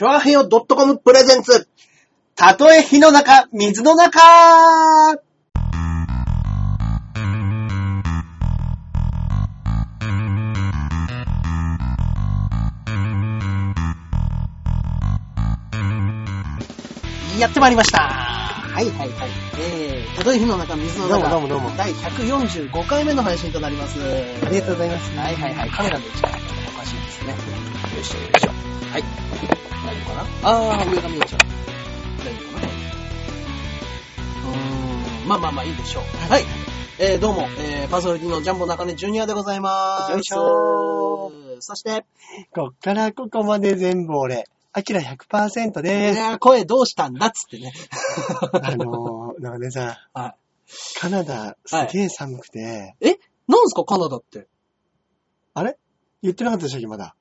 チョアヘヨ .com プレゼンツ。たとえ火の中、水の中やってまいりました。はいはいはい。えー、たとえ火の中、水の中。どうもどうもどうも第145回目の配信となります。ありがとうございます。はいはいはい。カメラの位置がおかしいですね。よいしょよいしょ。はい。大丈夫かな？あー、上が見えちゃう。大丈夫かなうーん、まあまあまあいいでしょう。はい。えー、どうも、えー、パーソナリティのジャンボ中根ジュニアでございます。よいしょそして、こっからここまで全部俺、アキラ100%でー声どうしたんだっつってね。あのー、長根さん、はカナダすげえ寒くて、い。なんすか、カナダって。あれ？言ってなかったでしたっけ、まだ。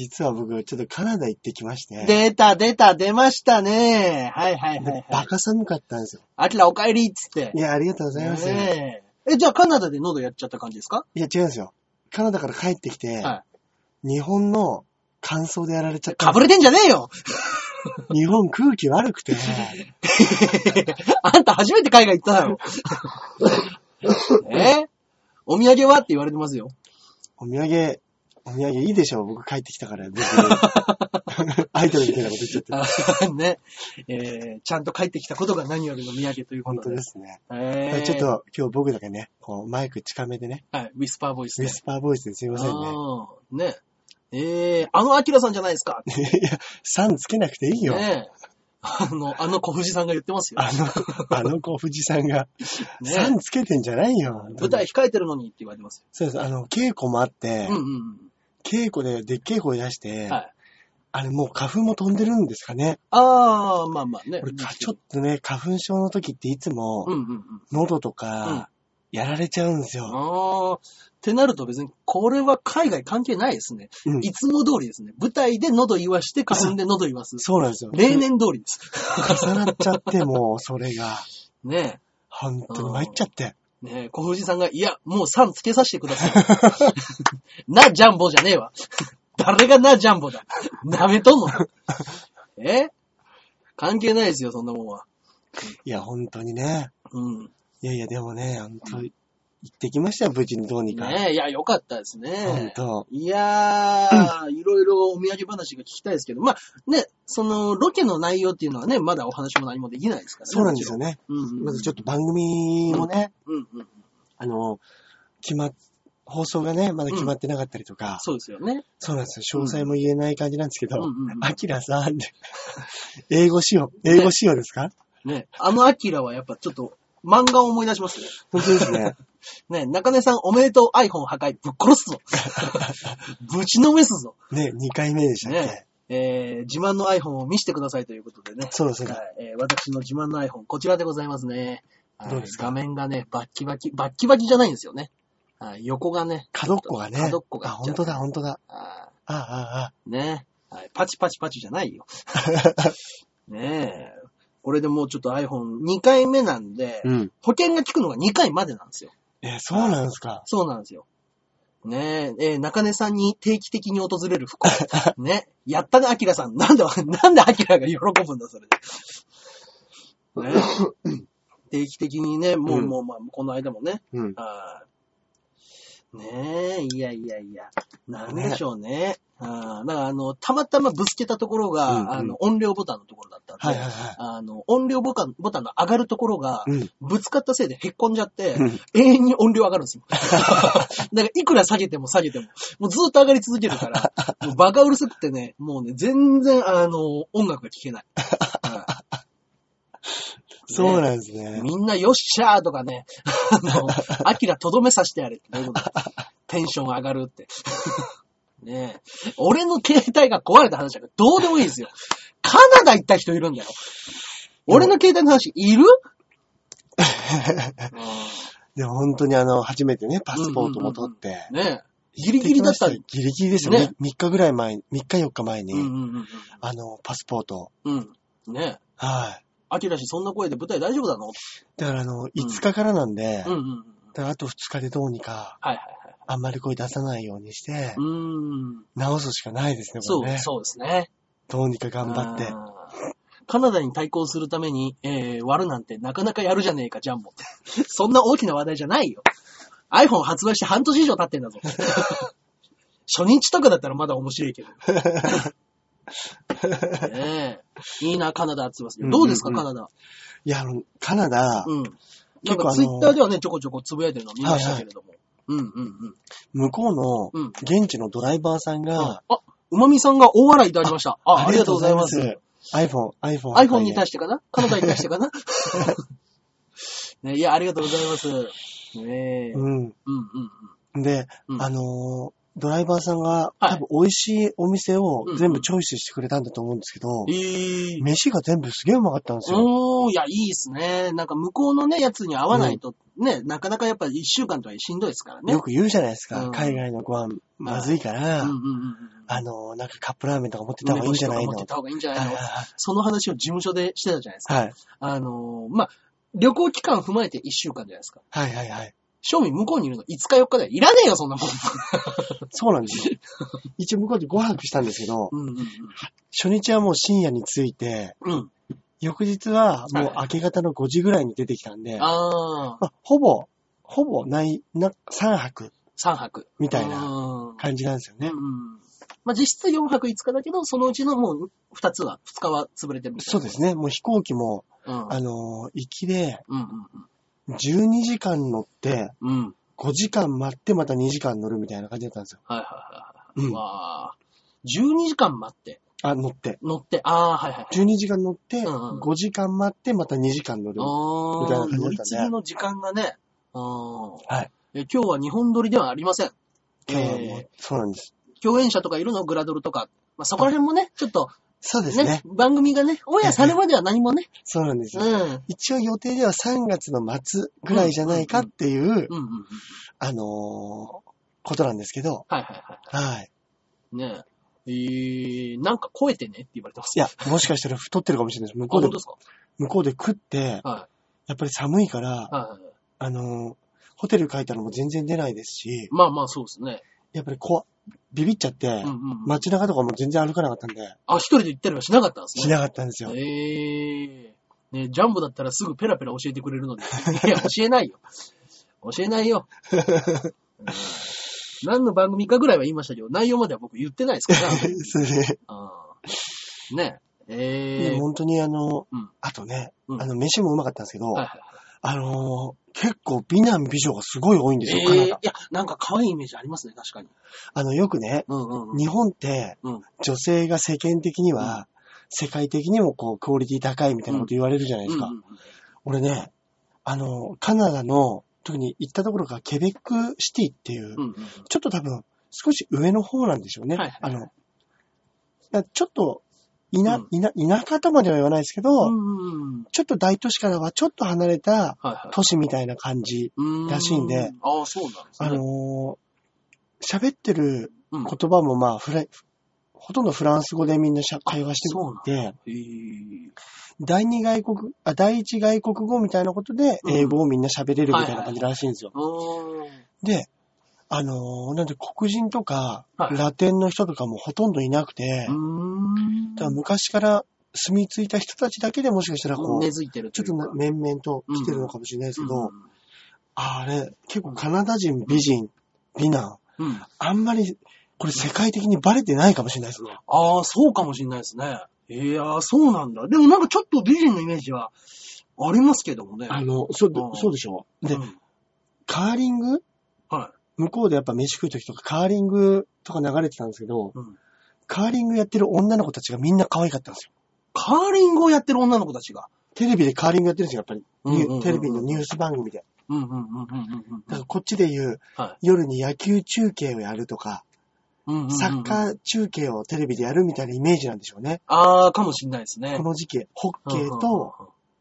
実は僕、ちょっとカナダ行ってきまして、出た、出た、出ましたね。はいはいはいはバい。カ寒かったんですよ。アキラお帰りっつって。いや、ありがとうございます。ねえ。え、じゃあカナダで喉やっちゃった感じですか？いや、違うんですよ。カナダから帰ってきて、は日本の乾燥でやられちゃったかぶれてんじゃねえよ 日本空気悪くて、あんた初めて海外行っただろ。え？お土産は？って言われてますよ。お土産、お土産いいでしょ僕帰ってきたから。アイドルみたいなこと言っちゃって。あね。えー、ちゃんと帰ってきたことが何よりの土産というこ本とで。当ですね。えー、ちょっ。と今日僕だけね、こうマイク近めでね、はい、ウィスパーボイスで。ウィスパーボイスですいませんね。ね。えー、あのアキラさんじゃないですか。いや、さんつけなくていいよ。ねあの、あの小藤さんが言ってますよ。あの、あの子、藤さんが、ねさんつけてんじゃないよ。舞台控えてるのにって言われてますそうです。あの、稽古もあって、よ。うんうん稽古ででっけえ声出して、うん。はい。あれもう花粉も飛んでるんですかね。あー、まあまあね。俺、かちょっとね、花粉症の時っていつもうん、うんうん。喉とうんか、やられちゃうんですよ。ああ。ってなると別に、これは海外関係ないですね。うんいつも通りですね。舞台で喉言わして、花粉で喉言わす。そうなんですよ。例年通りです。重なっちゃって、もう、それが、ね本当に参っちゃって。え。ねえ、小藤さんが、いや、もう3つけさせてください。な、ジャンボじゃねえわ。誰がな、ジャンボだ。舐めとんのえ？関係ないですよ、そんなもんは。いや、本当にね。うん。いやいや、でもね、本当行ってきましたよ、無事にどうにか。ねえ、いや、よかったです本ね。当。いやー、いろいろお土産話が聞きたいですけど、まあね、そのロケの内容っていうのはね、まだお話も何もできないですからね。そうなんですよね。うんうん。まずちょっと番組もね、うんうん。あの、決まっ、放送がね、まだ決まってなかったりとか、そうですよね。そうなんですよ。詳細も言えない感じなんですけどうんうんう、んアキラさん英語仕様、英語仕様ですか？ね、あのアキラはやっぱちょっと漫画を思い出しますね。本当ですね。ね、中根さんおめでとう iPhone 破壊、ぶっ殺すぞ。ぶちのめすぞ。ね、2回目でしたっけ、ねえー、自慢の iPhone を見せてくださいということでね。そうだそうだ。はいえー私の自慢の iPhone、こちらでございますね。はいどうですか？画面がね、バッキバキ、バッキバキじゃないんですよね。はい横がね。角っこがね。角っこがあ、本当だ、本当だ。あああ、あーね、はい。パチパチパチじゃないよ。ねえ。これでもうちょっと iPhone2 回目なんで、あ。うん。保険が効くのが2回までなんですよ。え、そうなんですか？そうなんですよ。ねえ、えー中根さんに定期的に訪れる不幸。ね。やったね、アキラさん。なんで、なんでアキラが喜ぶんだ、それで。ね。定期的にね、もう、うんもう、まあ、この間もね。うん。はいねえ、いやいやいや。なんでしょうね。あーだから、あの、たまたまぶつけたところが、うんうんあの、音量ボタンのところだったんで、はいはいはい。あの、音量ボタン、ボタンの上がるところが、うん。ぶつかったせいでへっこんじゃって、うん永遠に音量上がるんですよ。だから、いくら下げても下げても、もうずっと上がり続けるから、もうバカうるさくてね、もうね、全然、あの、音楽が聴けないそうなんですね。みんなよっしゃーとかね、あの、アキラとどめさせてやれって、どういうことテンション上がるって。ねえ。俺の携帯が壊れた話だからどうでもいいですよ。カナダ行った人いるんだよ。俺の携帯の話いる？でも本当にあの、初めてね、パスポートも取って。ねえ。ギリギリだったギリギリですよねね。3日ぐらい前、3日4日前に、うんうんうんあの、パスポート。うん。うん。ねえ。はい。アキラ氏そんな声で舞台大丈夫なの？だからあの、5日からなんで、うんうんうん。だからあと2日でどうにか、はいはいはい。あんまり声出さないようにして、うーん。直すしかないですね、こそう、れね。そうですね。どうにか頑張って。カナダに対抗するために、えー、割るなんてなかなかやるじゃねえか、ジャンボって。そんな大きな話題じゃないよ。iPhone 発売して半年以上経ってんだぞ。初日とかだったらまだ面白いけど。ねえ。いいな、カナダって言いますけど。どうですか、うんうんカナダ？いや、あの、カナダ、うん。なん結構あのかツイッターではね、ちょこちょこつぶやいてるの見ましたけれども。うんうんうん。向こうのうん現地のドライバーさんが、あ、うまみさんが大笑いいただきました。あ、ありがとうございます。。iPhone、iPhone。iPhone に対してかな？カナダに対してかな？ね、いや、ありがとうございます。ねえ。うんうん。うんうん。で、うんあのードライバーさんが、はい多分美味しいお店をうん全部チョイスしてくれたんだと思うんですけど、えー。飯が全部すげえうまかったんですよ。おー、いや、いいですね。なんか向こうのね、やつに合わないと、ね、なかなかやっぱり一週間とはしんどいですからね。よく言うじゃないですか。うん海外のご飯まずいから、うんうんうんうん。あのーなんかカップラーメンとか持ってた方がいいんじゃないの？持ってた方がいいんじゃないの？その話を事務所でしてたじゃないですか。はい。あのー、まあ、旅行期間踏まえて一週間じゃないですか。はいはいはい。正味向こうにいるの5日4日でいらねえよ、そんなもん。そうなんですよ。一応向こうで5泊したんですけど、うんうん初日はもう深夜に着いて、うん。うん。翌日はもうはい明け方の5時ぐらいに出てきたんで、あー、まあ、ほぼ、ほぼない、な、3泊3泊。みたいなうん感じなんですよね。うん。まあ、実質4泊5日だけど、そのうちのもう2つは、2日は潰れてる。そうですね。もう飛行機も、うん。あのー行きでうん12時間乗って、うんうん。うん。5時間待ってまた2時間乗るみたいな感じだったんですよ。はいはいはいはい。うんわあ。12時間待って、あ、乗って。乗って、ああ、はいはい。12時間乗って、うんうん5時間待ってまた2時間乗る。みたいな感じだったね乗り継ぎの時間がね、はい。え今日は日本撮りではありません。今日はもうえそうなんです。ー共演者とかいるの？グラドルとか。まあ、そこら辺もね、ちょっとねそうですね。番組がね、オンエアされるまでは何もね、そうなんですよ。うん。一応予定では3月の末ぐらいじゃないかっていう。あのーことなんですけど、はいはいははい。い。ねえ。えー、なんか超えてねって言われてます。いや、もしかしたら太ってるかもしれないです。向あ、こうで向こうで食って、はやっぱり寒いからい。、はい。あのーホテル帰ったのも全然出ないですし、まあまあそうですね。やっぱりこう、ビビっちゃって、うんうんうん。街中とかも全然歩かなかったんで、あ、一人で行ったりはしなかったんですね。しなかったんですよ。ええね、ジャンボだったらすぐペラペラ教えてくれるのに。いや、教えないよ。教えないよ。うん何の番組かぐらいは言いましたけど、内容までは僕言ってないですから。それで、あーねええで本当にあの、うんあとね、うんあの、飯もうまかったんですけど、はいはいあのー結構美男美女がすごい多いんですよ、カナダ。ええいや、なんか可愛いイメージありますね、確かに。あの、よくね、うんうんうん。日本って、うん女性が世間的には、世界的にもこう、クオリティ高いみたいなこと言われるじゃないですか。うんうんうん俺ね、あの、カナダの、特に行ったところがケベックシティっていう、うんうんちょっと多分、少し上の方なんでしょうね。はいはいあの、だちょっと、いな、うんいな、田舎とまでは言わないですけど。ちょっと大都市からはちょっと離れた。都市みたいな感じ。らしいんで。ああ、そうなんですね。あのー喋ってるうん言葉もまあフラ、ほとんどフランス語でみんな会話してそうなんて、へえ第二外国、あ、第一外国語みたいなことでうん英語をみんな喋れるみたいな感じらしいんですよ。で、あのーなんで黒人とか、はいラテンの人とかもほとんどいなくて、うーん。だから昔から住み着いた人たちだけでもしかしたらこう、根付いてるちょっと面々と来てるのかもしれないですけど、うんあれ、結構カナダ人美人、美男、うん。あんまり、これ世界的にバレてないかもしれないですね。ああ、そうかもしれないですね。いやー、そうなんだ。でもなんかちょっと美人のイメージはありますけどもね。あの、そううんそうでしょで、うんカーリングは向こうでやっぱ飯食う時とかカーリングとか流れてたんですけど、い、うん。カーリングやってる女の子たちがみんな可愛かったんですよ。カーリングをやってる女の子たちが。テレビでカーリングやってるんですよ、やっぱり。うんうんうんうんテレビのニュース番組で。うんうんうんうんうんだからこっちで言う、は夜に野球中継をやるとか、うんうんうんうん。サッカー中継をテレビでやるみたいなイメージなんでしょうね。ああ、かもしれないですね。この時期、ホッケーと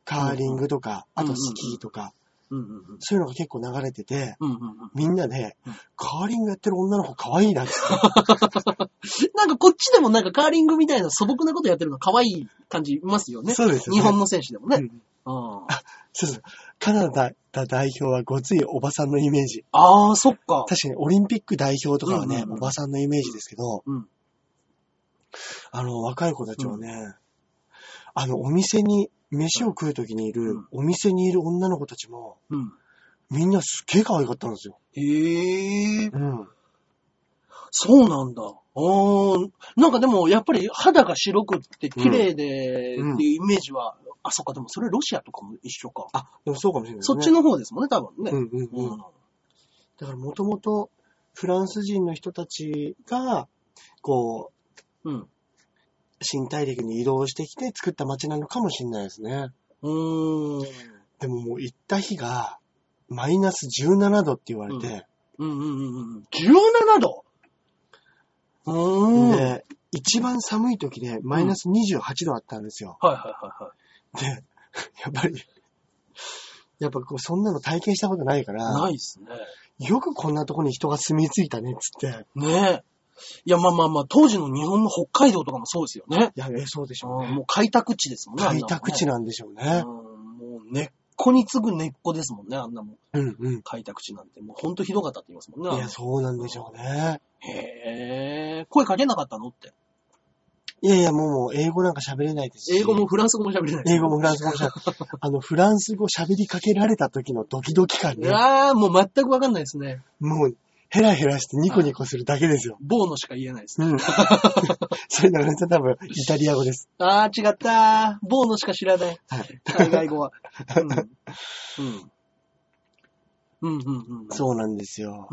カーリングとか、あとスキーとか、うんうんうん。そういうのが結構流れてて、うんうんうん。みんなでうん、カーリングやってる女の子可愛いなって。なんかこっちでもなんかカーリングみたいな素朴なことやってるの可愛い感じいますよね。そうですよね。日本の選手でもね。うんうんそうそう。カナダ代表はごついおばさんのイメージ。ああ、そっか。確かにオリンピック代表とかはね、うんうんうんおばさんのイメージですけど、うんあの、若い子たちはね、あの、お店に、飯を食うときにいる、うんお店にいる女の子たちも、うん。みんなすっげえ可愛かったんですよ。へえ、うん。そうなんだ。あーなんかでも、やっぱり肌が白くって綺麗で、うんっていうイメージは、あ、そっか、でもそれロシアとかも一緒か。あ、でもそうかもしれないですね。そっちの方ですもんね、多分ね。うんうんうん。うんだからもともとフランス人の人たちが、こう、うん。新大陸に移動してきて作った街なのかもしれないですね。うーん。でももう行った日が、マイナス17度って言われて、うんうんうんうん。17度？うーん。はいで、一番寒い時でマイナス28度あったんですよ。はいはいはで、やっぱり、やっぱこうそんなの体験したことないかい。ら、ないっすね。よくこんなとこに人が住み着いたねっつって。ねえ。いや、まあまあまあ、当時の日本の北海道とかもそうですよね。いや、えそうでしょうね。うんもう開拓地ですもんね。開拓地ななんでしょうね。うん、もう根っこに次ぐ根っこですもんね、あんなもん。うんうん。開拓地なんて。もうほんとひどかったって言いますもんね。いや、そうなんでしょうね。へえ。声かけなかったのって。いやいや、もう英語なんか喋れないですし。英語もフランス語も喋れない。英語もフランス語も喋れ あの、フランス語喋りかけられた時のドキドキ感いね。やー、もう全くわかんないですね。もう、ヘラヘラしてニコニコするだけですよ。棒のしか言えないです。うん。それなの多分、イタリア語です。あー、違ったー。棒のしか知らない。はい。海外語は。うん。うん。うん、うん、うん。そうなんですよ。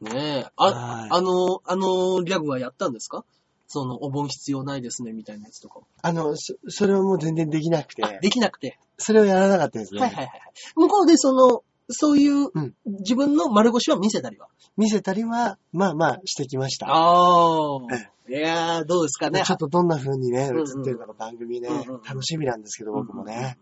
ねえ。あ、はいあの、あのギャグはやったんですか？その、お盆必要ないですね、みたいなやつとか。あの、そそれはもう全然できなくて、できなくて。それをやらなかったですね。はいはいはい。向こうでその、そういううん、自分の丸腰は見せたりは？見せたりは、まあまあしてきました。ああ。いやー、どうですかね。ちょっとどんな風にね、映ってるのか番組ね、楽しみなんですけど、僕もね。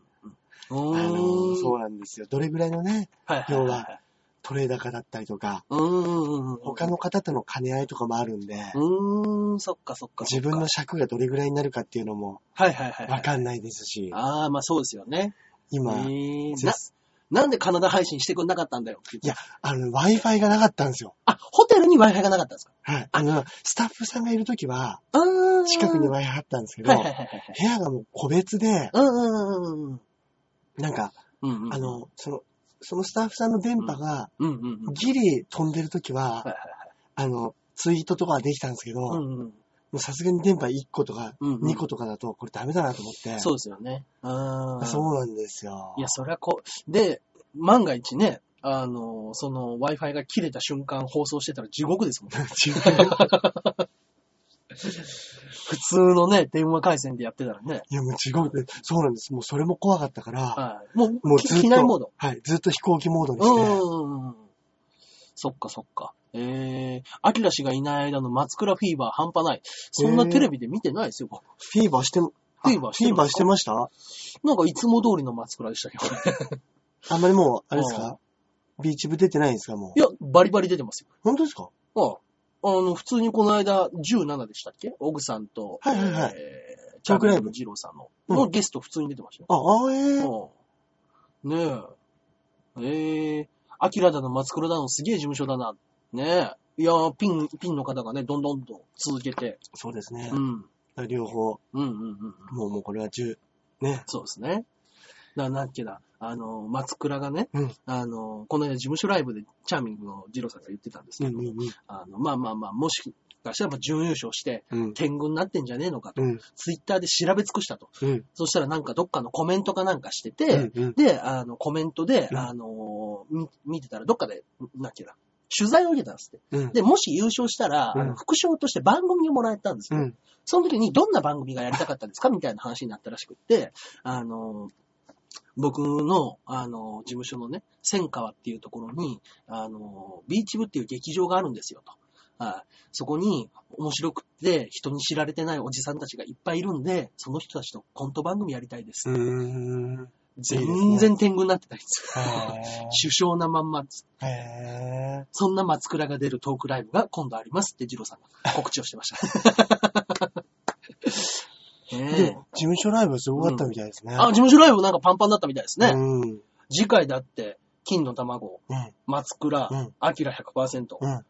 うあーの、ん。そうなんですよ。どれぐらいのね、はいは。トレー高だったりとか、うーん。他の方との兼ね合いとかもあるんで、うーん、そっかそっか。自分の尺がどれぐらいになるかっていうのもはいはいはいはい。わかんないですし、ああ、まあそうですよね。今、なんでカナダ配信してくんなかったんだよいや、あの、Wi-Fi がなかったんですよ。あ、ホテルに Wi-Fi がなかったんですか？はい。あの、スタッフさんがいるときは、近くに Wi-Fi あったんですけど、はいはいはいはい。部屋がもう個別で、うんうんうんうん。なんか、うんうん。あ、の、その、そのスタッフさんの電波が。ギリ飛んでるときは、はいはいあの、ツイートとかはできたんですけど、はい。うもんうん。うさすがに電波1個とかうんうん2個とかだと、これダメだなと思って、そうですよね。あーそうなんですよ。いや、そりゃこう、で、万が一ね、あの、その Wi-Fi が切れた瞬間放送してたら地獄ですもんね。違う。普通のね、電話回線でやってたらね。いや、もう違う。そうなんです。もうそれも怖かったから、はい。もう、きもうずっと、機内モード。はい、ずっと飛行機モードにうして、んうん。そっかそっか。えー、アキラ氏がいない間の松倉フィーバー半端ない。そんなテレビで見てないですよ。フィーバーしても、フィーバーしてるフィーバーしてました？なんかいつも通りの松倉でしたけどね。あんまりもう、あれですか？ビーチ部出てないんですかもう？いや、バリバリ出てますよ。本当ですか？あああの、普通にこの間、17でしたっけ？オグさんと、はいはいはいえー、トークライブジローさんの、うんのゲスト普通に出てましたよ。あ、あえー、うんねえ。ええアキラだの松倉だのすげえ事務所だな。ねえ。いやーピン、ピンの方がね、どんどんと続けて。そうですねう。ん。両方、うんうんうん。もうもうこれは10、ね。そうですね。だなんっけだ、あの、松倉がね、うんあの、この間事務所ライブでチャーミングのジローさんが言ってたんですけど、うんうんあの、まあまあまあ、もしかしたら準優勝して、うん。うん。天狗になってんじゃねえのかと、うん。ツイッターで調べ尽くしたと。うん。そしたらなんかどっかのコメントかなんかしてて、うん。で、あの、コメントで、うんあのみ見てたら、どっかで、なんていうの、取材を受けたんですって。うん。で、もし優勝したら、副賞として番組をもらえたんですよ。うん。その時にどんな番組がやりたかったんですかみたいな話になったらしくって、あの、僕の、あの、事務所のね、千川っていうところに、あの、ビーチ部っていう劇場があるんですよと。はい。そこに面白くって人に知られてないおじさんたちがいっぱいいるんで、その人たちとコント番組やりたいです。全然天狗になってないんですよ。へ 首相なまんまです。ー。へそんな松倉が出るトークライブが今度ありますってジローさんが 告知をしてました。で、事務所ライブすごかったみたいですね。あ、事務所ライブなんかパンパンだったみたいですね。うん。次回だって、金の卵、うん。松倉うん、アキラ100%、うん。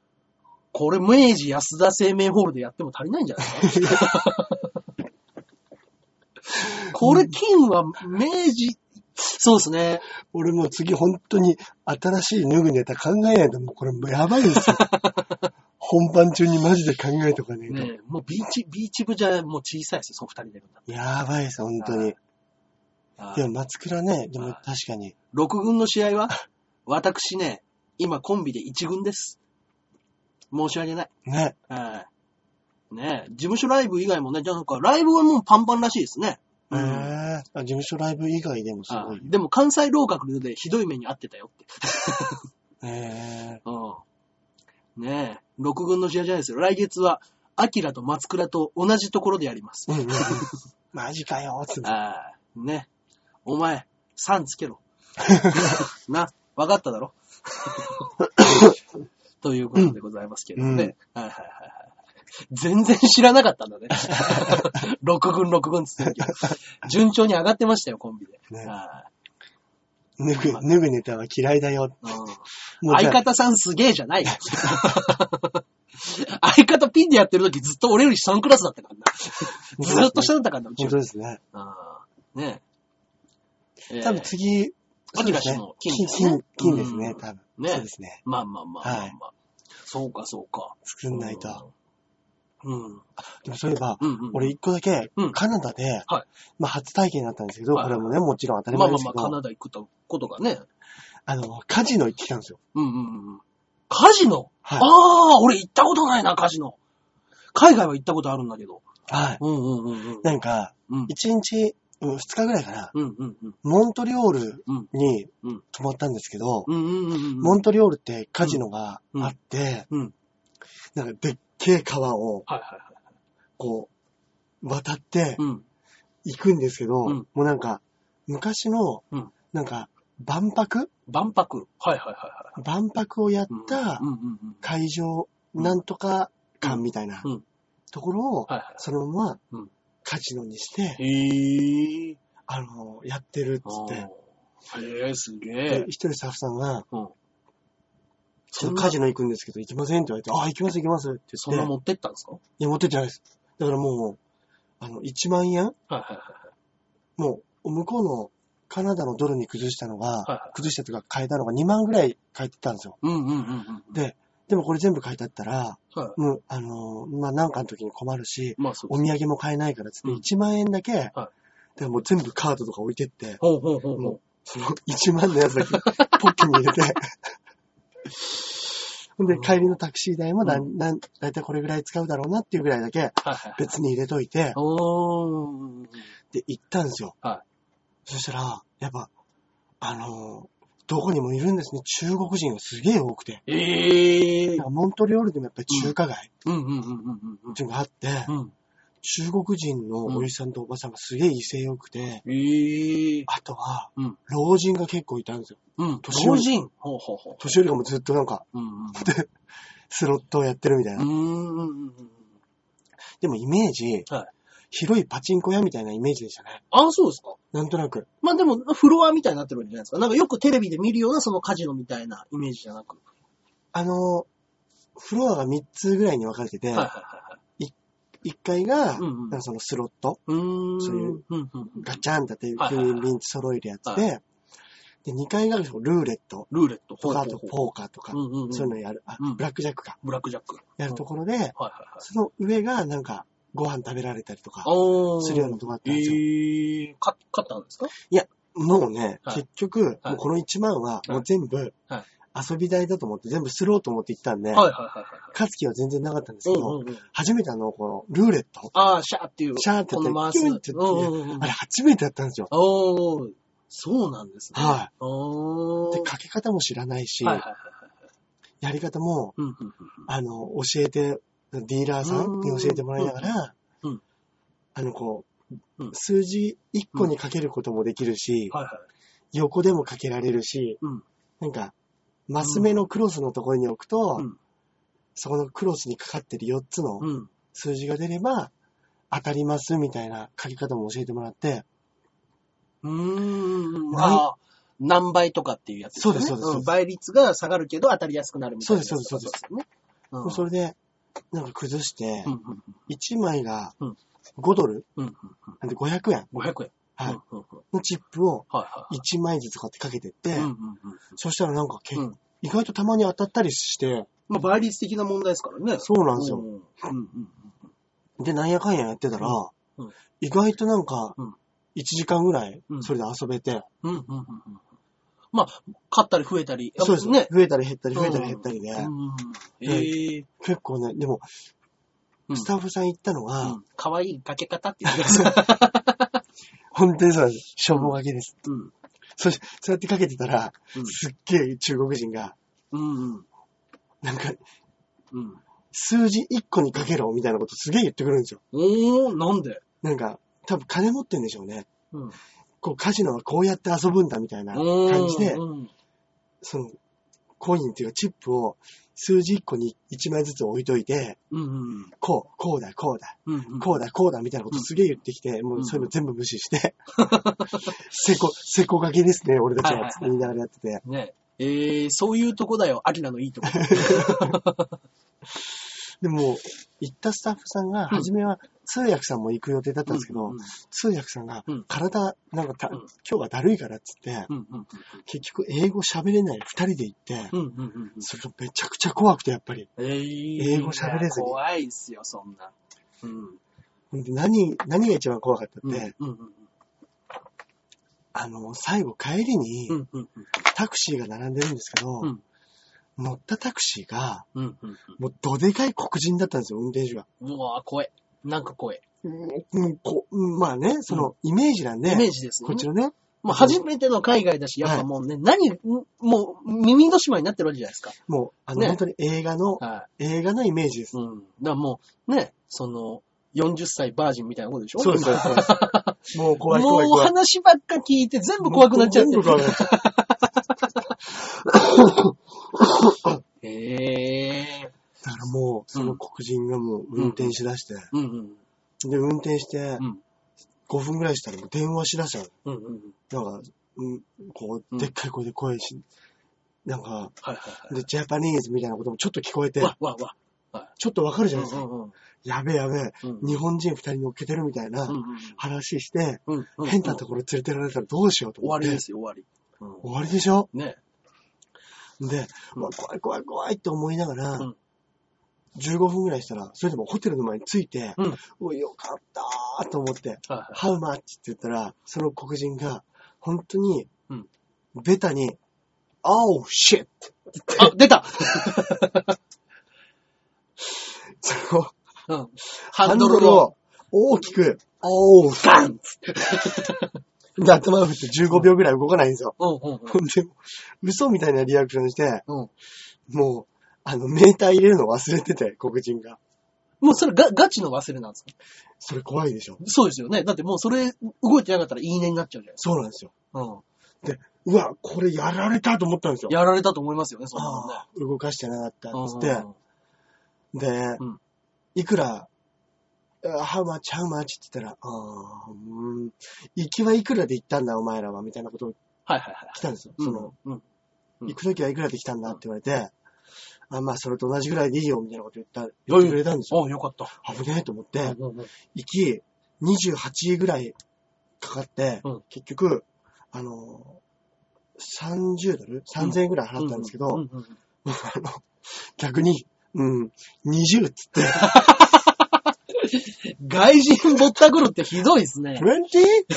これ明治安田生命ホールでやっても足りないんじゃないですかこれ金は明治、そうですね。俺もう次本当に新しい脱ぐネタ考えないともうこれもうやばいですよ。本番中にマジで考えとかねえと。ねえもうビーチ、ビーチ部じゃもう小さいですよ、その二人出るんだってやばいです、本当に。はいでも松倉ね、でもはい確かに。6軍の試合は？私ね、今コンビで1軍です。申し訳ない。ね。はい。ねえ、事務所ライブ以外もね、じゃあなんかライブはもうパンパンらしいですね。えー、あ事務所ライブ以外でもすごい。あでも関西ローカルでひどい目に遭ってたよって。えうん。ねえ、6軍の試合じゃないですよ。来月は、アキラと松倉と同じところでやりますー、。うんうんうん。マジかよ、つって。ああ、ね。お前、3つけろ。な、わかっただろということでございますけどね。うんはいはいはいはい。全然知らなかったんだね。6軍6軍っつってるけど。順調に上がってましたよ、コンビで。ねは脱ぐ、脱ぐネタは嫌いだよ。いうん相方さんすげえじゃない。相方ピンでやってる時ずっと俺より3クラスだったからな。ずっと下だったからな、うち本当ですね。ねえ。えー多分次、アキラ氏も金ですね金、金ですね、うん多分。ねそうですね。まあまあまあまあまあ。はいそうかそうか。作んないと。うん。でもそういえば、うんうん。俺一個だけうん、カナダで、はいまあ初体験だったんですけど、はいこれもね、もちろん当たりまあまあまあ、前ですけど、カナダ行くことがね。あの、カジノ行ってきたんですよ。うんうんうん。カジノ？はいああ、俺行ったことないな、カジノ。海外は行ったことあるんだけど。はい。うんうんうんうん。なんか、うん一日、うん二日ぐらいかな、うんうんうん。モントリオールうんにうん泊まったんですけど、うんうんうんうん。モントリオールってカジノがあって、うんなんかでっけえ川をはいはいはい。こう、渡ってうん。行くんですけど、うんもうなんか、昔のうん、なんか、万博？万博？はいはいはいはい。万博をやっうんた。会場、なんとか館みたいなうんところを、そのままうんカジノにして。あの、やってるっつって、へえ、すげでえ。一人スタッフさんが、うん。ちょっとカジノ行くんですけど、行きませんって言われて、あ、行きます行きますって言って、そんな持ってったんですか？はいや、持ってってないです。だからもう、あの、1万円？はいはいもう、向こうのカナダのドルに崩したのが、はいはい崩したというか変えたのが2万ぐらい変えてたんですよ。うんうんうんうん。で、でもこれ全部変えてあったら、はい。もう、あのーまあ、なんかの時に困るし、まあそうお土産も買えないからっつってうん1万円だけ、でもう全部カードとか置いてって、ほうほうほうほもうう。その1万のやつだけポッケに入れて、で帰りのタクシー代もだ,、ん、なんだいたいこれぐらい使うだろうなっていうぐらいだけ。別に入れといて。で、行ったんですよ。はそしたら、やっぱ、あのーどこにもいるんですね。中国人がすげえ多くて。ええなんかモントリオールでもやっぱり中華街うんうんうんうんうんっていうのがあって、うん。中国人のおじさんとおばさんがすげえ威勢よくて、ええあとはうん、老人が結構いたんですよ。うん。年寄り老人。ほうほうほう。年寄りがもうずっとなんか、うんうん。スロットをやってるみたいな。でもイメージ、はい広いパチンコ屋みたいなイメージでしたね。ああ、そうですか。なんとなく。まあでも、フロアみたいになってるわけじゃないですか。なんかよくテレビで見るようなそのカジノみたいなイメージじゃなく。あの、フロアが3つぐらいに分かれてて、はいはいはい1階が、うんうん。なんかそのスロット。そういう。ガチャンってやって、はいはいはい急にリンチ揃えるやつはで、で、2階がルーレット。ルーレット。とか、あとポーカーとか。そういうのやる、あうん、ブラックジャックか、ブラックジャック。やるところで。その上がなんか、ご飯食べられたりとか。するようなとこだったんですよ。ええー、か、買ったんですか？もうね、はい。結局、この1万は、いもう全部はい、遊び代だと思って、全部スローと思って行ったんで、はいはいはいはい。勝つ気は全然なかったんですけど、うんうんうん。初めてあの、この、ルーレット、ああ、シャーっていう。シャーってやって。キュンってやって、うんうんうんあれ初めてやったんですよ。おー、そうなんですね。。はいおー。で、かけ方も知らないし、はいはいはいはい。やり方も、うんうんうんあの、教えて、ディーラーさんに教えてもらいながら、うんうんあの、こう、うん数字1個にかけることもできるし、はいはい。横でもかけられるし、うんなんか、マス目のクロスのところに置くと、うんそこのクロスにかかってる4つのうん。数字が出れば、当たりますみたいな書き方も教えてもらって、うーん。何ああ、何倍とかっていうやつですね。そうですそうですそうですん倍率が下がるけど当たりやすくなるみたいなやつ。そうですそうですよね。うん。それで、なんか崩してう、んうん1枚がうん5ドル？うんうんなんで500円？うん。500円。はいのチップをはいはい。1枚ずつこうやってかけてって。そしたらなんかけうん意外とたまに当たったりして、まあ、倍率的な問題ですからね。そうなんですよ。で、なんやかんややってたらうんうん、意外となんかうん、1時間ぐらいうん、それで遊べて。まあ、買ったり増えたり。そうですね。増えたり減ったり増えたり減ったりで。結構ね、でも、うんスタッフさん行ったのうが、ん。可愛いかけ方って言ってください。本当にそうなんです。しょぼがけです。うん。そしそうやってかけてたら、うんすっげえ中国人が、うんうん。なんか、うん。数字1個にかけろみたいなことすげえ言ってくるんですよ。おー、なんで？なんか、多分金持ってんでしょうね。うん。こう、カジノはこうやって遊ぶんだみたいな感じで、うんその、コインっていうかチップを数字1個に1枚ずつ置いといて、うんうん。こう、こうだ、こうだ、うんうん。こうだ、こうだみたいなことすげえ言ってきて、もうそういうの全部無視して、せこ、せこがけですね、俺たちは、って言いながらやってて。ね。えー、そういうとこだよ、アキラのいいとこ。でも、行ったスタッフさんが、初めは通訳さんも行く予定だったんですけど、うん通訳さんがうん、体、なんかた、うん今日はだるいからっつって、うんうん結局英語喋れない二人で行って、うんうんうんうんそれがめちゃくちゃ怖くて、やっぱり。えー、英語喋れずに怖いっすよ、そんな。うん。で何、何が一番怖かったうんって、うんうんあの、最後帰りにうんうんタクシーが並んでるんですけど、うん乗ったタクシーが、うんうんうんもうどでかい黒人だったんですよ、運転手が。うん。うわぁ、怖い。なんか怖い。うんこうんまあね、その、イメージなんで、イメージですね。こっちのね、もう初めての海外だし、やっぱもうね、何、もう耳の島になってるわけじゃないですか。もう、あの、ね本当に映画の、は映画のイメージです。い。うん。だからもう、ね、その、40歳バージンみたいなことでしょ？そうです、そうですそう。もう怖い怖いもう怖い。話ばっか聞いて全部怖くなっちゃって全部怖くなっちゃう ええだからもう、その黒人がもう運転しだして、うんうん。で、運転してうん、5分ぐらいしたらもう電話しだしちゃう。うんうんうん。なんか、うん、こう、うんでっかい声で声し、なんか、はいはいはい。で、ジャパニーズみたいなこともちょっと聞こえて、わ、わ、わ。ちょっとわかるじゃうなんいですか。やべえやべえ、うん日本人二人乗っけてるみたいな話して、うんうん。変なところ連れてられたらどうしようと思って。終わりですよ、終わり。う終わりでしょ？ん。ね。で、うんうわ怖い怖い怖いって思いながら、うん15分ぐらいしたら、それでもホテルの前に着いて、うん。うわよかったーと思って、はいはい。How much? って言ったら、その黒人が、本当にうん、ベタに、Oh shit! あ、出た！その、うん。ハンドルを大きく、Oh ガン で、頭を振って15秒ぐらい動かないんですよ。うんうんうんで、嘘みたいなリアクションして、うん。もう、あの、メーター入れるの忘れてて、黒人が。もうそれがガチの忘れなんですか？それ怖いでしょ？そうですよね。だってもうそれ動いてなかったらいいねになっちゃうじゃないですそうなんですよ。か。うん。うわ、これやられたと思ったんですよ。やられたと思いますよね、そんなのね。ああ動かしてなかったっつって、うんで、うんいくら、あ how much, how much って言ったら、あーうん行きはいくらで行ったんだ、お前らは、みたいなことをはいはいはい。来たんですよ。うんその、うん。うん行くときはいくらで来たんだって言われて、あまあ、それと同じぐらいでいいよ、みたいなこと言った、言ってくれたんですよ。あ、よかった。危ねえと思って、行き、28ぐらいかかって、うん結局、あの、30ドル ?3000 円ぐらい払ったんですけど、逆に、うん、20っつって、外人ぼったくるってひどいですね。20? って、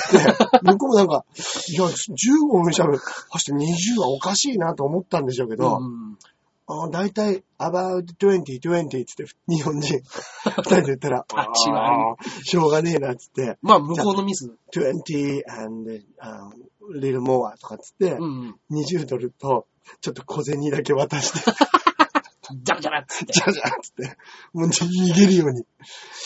向こうもなんか、いや、15分しゃべ走って20はおかしいなと思ったんでしょうけど、うんあだいたい about 20, 20ってって日本人 二人で言ったら、あち悪あーしょうがねえなっつって、まあ、向こうのミス。20 and、um, little more とかっつって、うん。20ドルと、ちょっと小銭だけ渡して、ジャラジャラっつって。じゃじゃっつって、もう逃げるように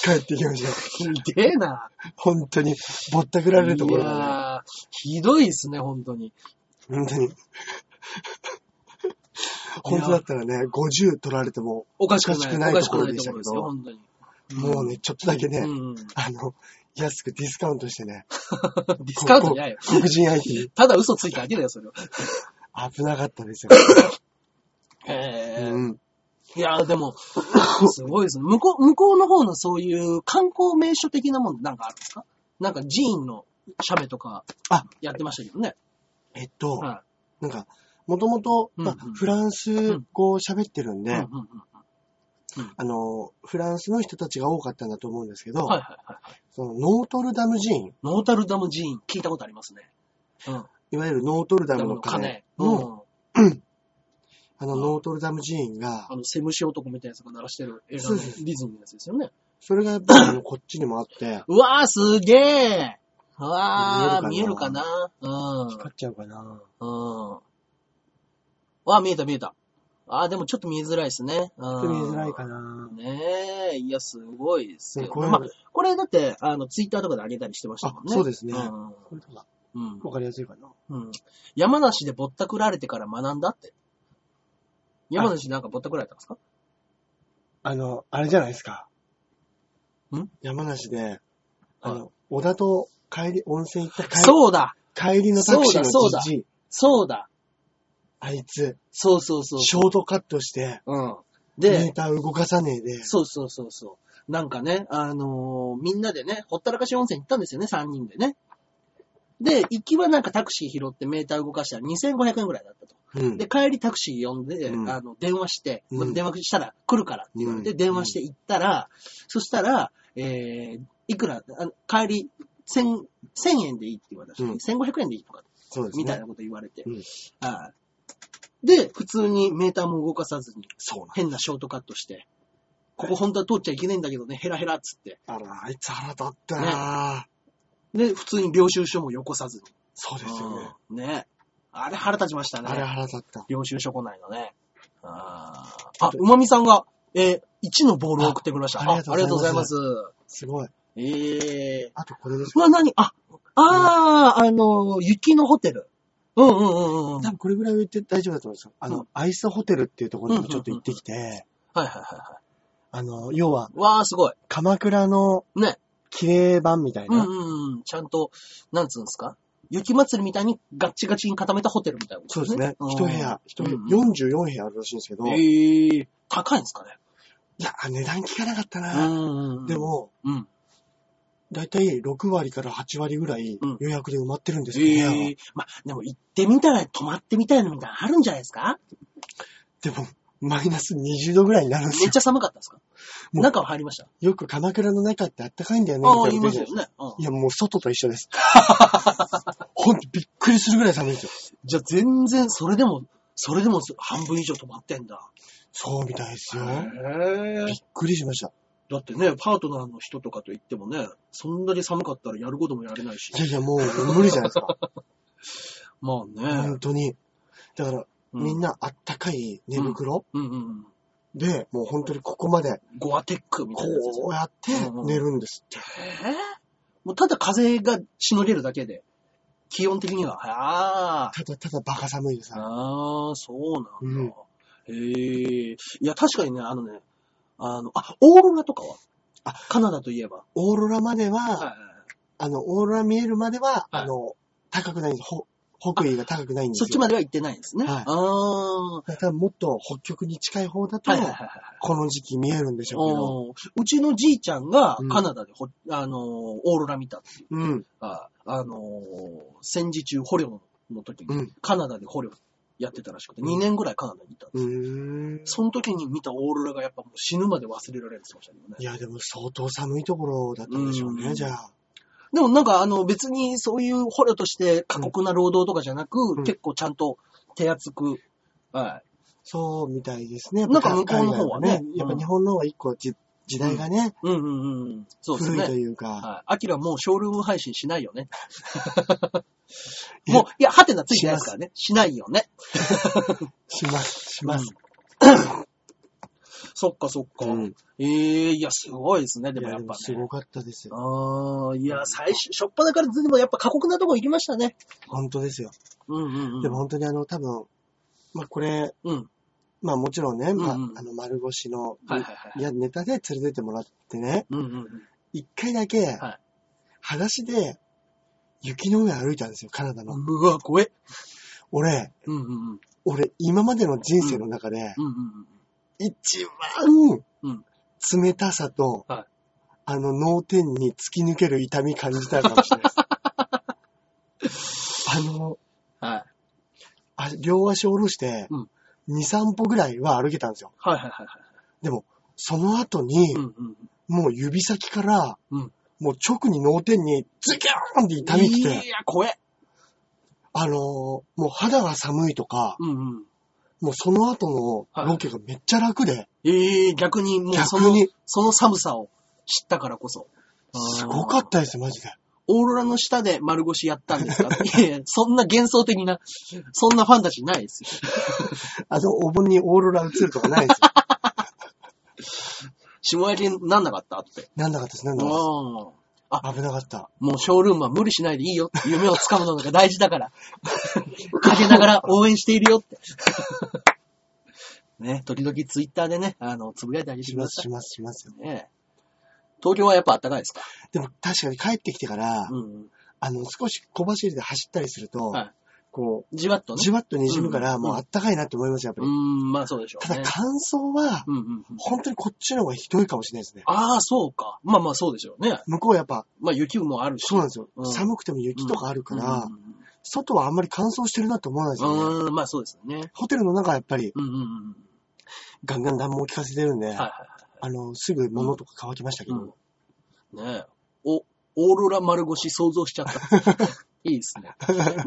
帰ってきました。ひでえな。本当に、ぼったくられるところね、やーひどいですね、本当に。本当に。本当だったらね、50取られても、おかしくない。ところでしたけど。もうね、ちょっとだけね、うん。あの、安くディスカウントしてね、ディスカウントじゃないよ。黒人相手にただ嘘ついただけだよ、それは。危なかったですよ。へえ。うん。いや、でも、すごいですね。向こう、向こうの方のそういう観光名所的なもんなんかあるんですか？なんか寺院のシャベとか、あやってましたけどね。えっと、はなんか、もともと、フランス語を喋ってるんい。で、うんうんうんあの、フランスの人たちが多かったんだと思うんですけど、はいはいはいはい。そのノートルダム寺院、ノータルダム寺院、聞いたことありますね。うん。いわゆるノートルダムの鐘鐘。うん。あのノートルダム寺院があ、の、セムシ男みたいなやつが鳴らしてる映画のディズニーのやつですよね。それがやっぱりあのこっちにもあって、うわー、すげえうわー、見見えるかえるかな？うん。光っちゃうかな？うん。わあ、見えた見えた。ああ、でもちょっと見えづらいですね。ちょっと見えづらいかな。ねえ、いや、すごいですよ。これ、まあ、これだって、あの、ツイッターとかで上げたりしてましたもんね。あそうですねうん。これとか、うん。わかりやすいかな。うん。山梨でぼったくられてから学んだって。山梨でなんかぼったくられたんですか？あの、あれじゃないですか。ん？山梨で、あはいの、小田と帰り、温泉行った帰りそうだ帰りのタクシーのそうだそうだあいつ、そうそうそう。ショートカットして、うん。メでー、ター動かさねえで、そうそうそうそう。なんかね、あのーみんなでね、ほったらかし温泉行ったんですよね、3人でね。で、行きはなんかタクシー拾ってメーター動かしたら2500円ぐらいだったと。うん。で、帰りタクシー呼んで、うんあの、電話して、うんまあ電話したら来るからって言われて、うん電話して行ったら、そしたら、えー、いくら、あの帰り、1000、1000円でいいって言われたし、うん1500円でいいとか、そうですね。みたいなこと言われて。うんはいで、普通にメーターも動かさずに、そうなん変なショートカットして、ここ本当は通っちゃいけないんだけどね、ヘラヘラっつって。あら、あいつ腹立ったな、で、普通に領収書もよこさずに。そうですよね。うんね。あれ腹立ちましたね。あれ腹立った。領収書来ないのね。あーあ、うまみさんが、えー、1のボールを送ってくれました。あありがとうございますありがとうございます。すごい。ええあとこれですー。うわ、何？あ、あー、あの、雪のホテル。うんうんうんうん。多分これぐらいは言って大丈夫だと思うんですよ。あの、うんアイスホテルっていうところにもちょっと行ってきて、はいはいはいは。あの、要はいわー、すごい。鎌倉のね。綺麗版みたいな、うんうんうん。ちゃんと、なんつうんですか？雪祭りみたいにガッチガチに固めたホテルみたいなことそうですね。ん一部屋、一部屋、うん44部屋あるらしいんですけど、えいえー、高いんですかね？や、値段聞かなかったうな。ん。で、も、うん。だいたい6割から8割ぐらいうん予約で埋まってるんですよ、え部屋はえまあ、でも行ってみたら泊まってみたいのみたいなのあるんじゃないですか？でも、マイナス20度ぐらいになるんですよめっち。ゃ寒かったですか？もう中は入りました？よく鎌倉の中ってあったかいんだよね、ああ、みたいい言いますよね。うんいや、もう外と一緒です。ほんとびっくりするぐらい寒いんですよ。じゃあ全然、それでも、それでも半分以上泊まってんだ。そうみたいですよ。へびっくりしました。だってね、パートナーの人とかと言ってもね、そんなに寒かったらやることもやれないしい。やいや、もう無理じゃないですか。まあね本。当に。だから、うみん。なあったかい寝袋、うんうんうん。で、もう本当にここまで、ゴアテックみたいなこうやって寝るんですって。えー？もうただ風がしのげるだけで、気温的には、ああ、ただただバカ寒いでさ。ああ、そうなんだ。うんへえ。いや、確かにね、あのね、あの、あ、オーロラとかは？あカナダといえば。オーロラまでは、はいあの、オーロラ見えるまでは、はいあの、高くないんです。ほ北緯が高くないんですよ。そっちまでは行ってないんですね。はいああ。はだからもっと北極に近い方だと、いはいはいはい。この時期見えるんでしょうけど。おーうちのじいちゃんがうんカナダでほ、あのー、オーロラ見たっていう。うん。あ、あのー、戦時中捕虜の時にうん。カナダで捕虜やってたらしくて、うん2年ぐらいカナダにいたんですうよ。ーん。その時に見たオーロラがやっぱもう死ぬまで忘れられるって言ってましたけどねい。や、でも相当寒いところだったんでしょうね、うんじゃあ。でもなんかあの別にそういう捕虜として過酷な労働とかじゃなく、うん結構ちゃんと手厚く、はい。そうみたいですね。なんか向こうの方はね海外やっぱ日本の方は一個じ時代がね、うんうんうん。そうです古いとね。いうか、はい。アキラもうショールーム配信しないよね。もう、いや、ハテナついてないからね。しないよね。します、します。そっかそっか。うんええいや、すごいですね、でもやっぱね。すごかったですよ。ああ、いや、最初、しょっぱだからでもやっぱ過酷なとこ行きましたね。本当ですよ。うんうんうん。でも本当にあの、多分、まあこれ、うん。まあもちろんね、まあ、あの、丸腰の、はいはいはいいや、ネタで連れてってもらってね、うんうんうん。一回だけ、はい裸足で、雪の上歩いたんですよ、カナダの。うわ、怖え。俺、うんうんうん。俺、今までの人生の中で、うんうんうん。一番うん、冷たさと、はいあの、脳天に突き抜ける痛み感じたかもしれないです。あの、はい。あ両足下ろして、うん2、3歩ぐらいは歩けたんですよ。はいはいはいはい。でも、その後に、うんうん。もう指先から、うんもう直に脳天にズキューンって痛みきて、いや、怖え。あのーもう肌が寒いとか、うんうん。もうその後のロケがめっちゃ楽で、ええ逆にもうその、逆にその寒さを知ったからこそ。すごかったですよ、マジで。オーロラの下で丸腰やったんですか？いやいやそんな幻想的な、そんなファンタジーないですよ。あの、お盆にオーロラ映るとかないですよ。下焼きになんなかった？って。なんなかったです、なんなかったうんです。危なかった。もうショールームは無理しないでいいよ。夢をつかむのが大事だから。かけながら応援しているよって。ね、時々ツイッターでね、あの、つぶやいてあげてくださします、します、しますよ。い。ね東京はやっぱ暖かいですか？でも確かに帰ってきてから、うん。あの、少し小走りで走ったりすると、はいこう、じわっとね。じわっと滲むから、うんもうあったかいなって思いますよ、やっぱり。うーん、まあそうでしょうね。ただ乾燥は、うんうんうん。本当にこっちの方がひどいかもしれないですね。ああ、そうか。まあまあそうでしょうね。向こうやっぱ、まあ雪もあるし。そうなんですよ。うん寒くても雪とかあるから、うん外はあんまり乾燥してるなって思わないですよね。うんうん、まあそうですよね。ホテルの中はやっぱりうんうんうん。ガンガン暖房効かせてるんで、はいはいあの、すぐ物とか乾きましたけど、うんねえ。お、オーロラ丸腰想像しちゃった。いいですね。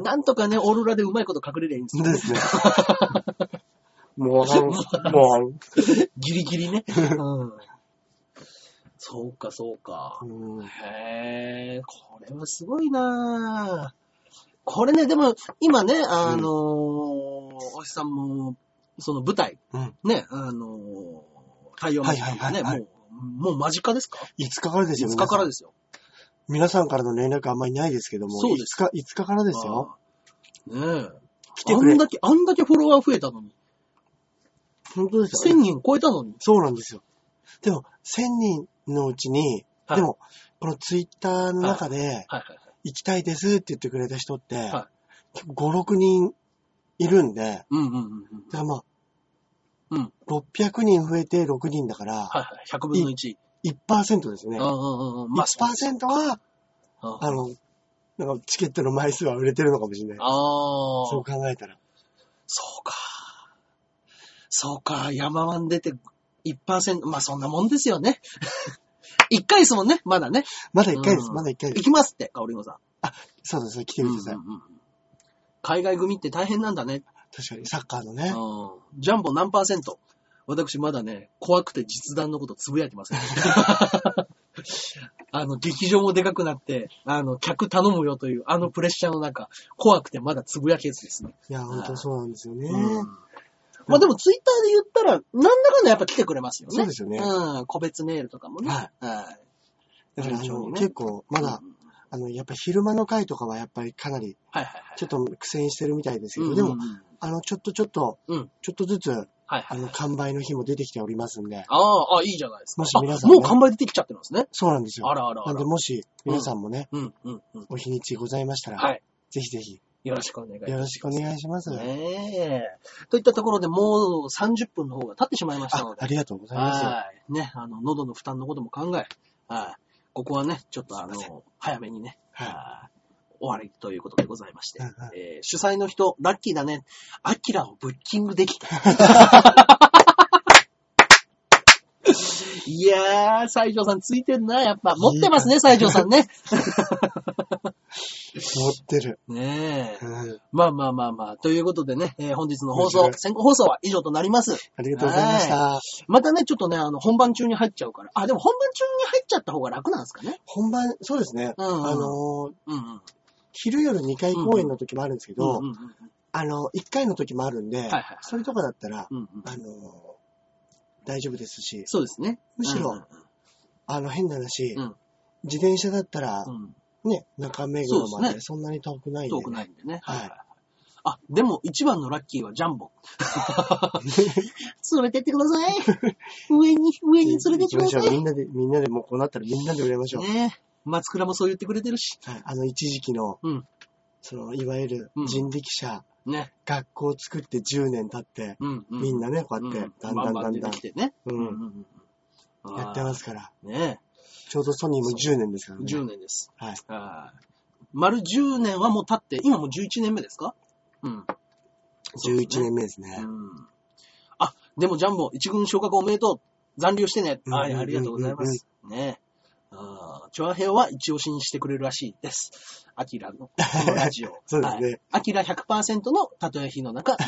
なんとかね、オーロラでうまいこと隠れりゃいいんですよね。ですね。もう、もう、ギリギリね。うん。そうか、そうか。うんへえ、これはすごいなぁこれね、でも、今ね、あのー、おしさんも、その舞台、うんね、あのー、太陽マジックがね、はいはいはいはいもう、もう間近ですか？5日からですよ。5日からですよ。皆さんからの連絡あんまりないですけども、そうです5日、5日からですよ。あー。ねえ。来てくれあんだけ、あんだけフォロワー増えたのに、本当ですよ、1000人超えたのに。そうなんですよ。でも、1000人のうちに、はいでも、このツイッターの中で、はいはいはい。行きたいですって言ってくれた人って、は結構5、6人いるんで、うんうんうんうん。だからまあ、うん600人増えて6人だから、はいはい。100分の1。1%ですね。うんうんうんうん。まあ、1%は、ああの、なんかチケットの枚数は売れてるのかもしれない。あー。そう考えたら。そうか。そうか。山ワン出て1%。まあそんなもんですよね。1回ですもんね。まだね。まだ1回です、うんまだ1回です。行きますって、かおりんごさん。そうですね、来てください。うんうんうん海外組って大変なんだね。確かに、サッカーのね。うんジャンボ何パーセント？私まだね、怖くて実弾のことつぶやいてません。あの、劇場もでかくなって、あの、客頼むよという、あのプレッシャーの中、怖くてまだつぶやけずですね。いや、本当そうなんですよね。うんまあでもツイッターで言ったら、なんだかんだやっぱ来てくれますよね。そうですよねうん、個別メールとかもね。はいはい。だからね結構、まだう、んあの、やっぱ昼間の回とかはやっぱりかなり。ちょっと苦戦してるみたいですけど、うんでも、あの、ちょっとちょっと、うんちょっとずつ、はいはい。あの、完売の日も出てきておりますんで、ああ、あいいじゃないですか。もし皆さんねあもう完売出てきちゃってるんですね。そうなんですよ。あらあらあらなんで、。もし、皆さんもね、うんうんうん。お日にちございましたら、はい。ぜひぜひ、よろしくお願いします。よろしくお願いします。ねえ。といったところでもう30分の方が経ってしまいましたの、で。あありがとうございます。はい。ね、あの、喉の負担のことも考え、はい。ここはね、ちょっとあの、早めにね、はいはい終わりということでございまして、うんうんえー主催の人、ラッキーだね。アキラをブッキングできた。いやー、西条さんついてんな、やっぱ。持ってますね、西条さんね。持ってる。ねえ。うんまあまあまあまあ。ということでね、えー本日の放送先行放送は以上となります。ありがとうございました。またね、ちょっとね、あの、本番中に入っちゃうから。あ、でも本番中に入っちゃった方が楽なんですかね。本番、そうですね。うんうんあのー、うんうん。昼夜2回公演の時もあるんですけど、あの、1回の時もあるんで、それとかだったら、あのー、大丈夫ですし、そうですね。むしろうんあの、変な話、うん自転車だったらう、んね、中目黒までそんなに遠くないんで、遠くないんでね。はいあ、でも一番のラッキーはジャンボ。連れてってください。上に、上に連れてってくださ行きましょう。みい。んなで、みんなでもうこうなったらみんなで売れましょう。ね松倉もそう言ってくれてるし。はい、あの、一時期の、うんその、いわゆるうん人力車ね。学校を作って10年経って、うん、うん。みんなね、こうやってうん、だんだんだんだんね。うんうんうん。やってますすから。ねちょうどソニーも10年ですからね。10年です。はい。はい。丸10年はもう経って、今もう11年目ですか？うん。11年目ですね。うん。あ、でもジャンボ、一軍昇格おめでとう。残留してね。うんはい、ありがとうございます。ねチョアヘオは一押しにしてくれるらしいです。アキラの、このラジオ。そうですねはい。アキラ100%の例え日の中、ジ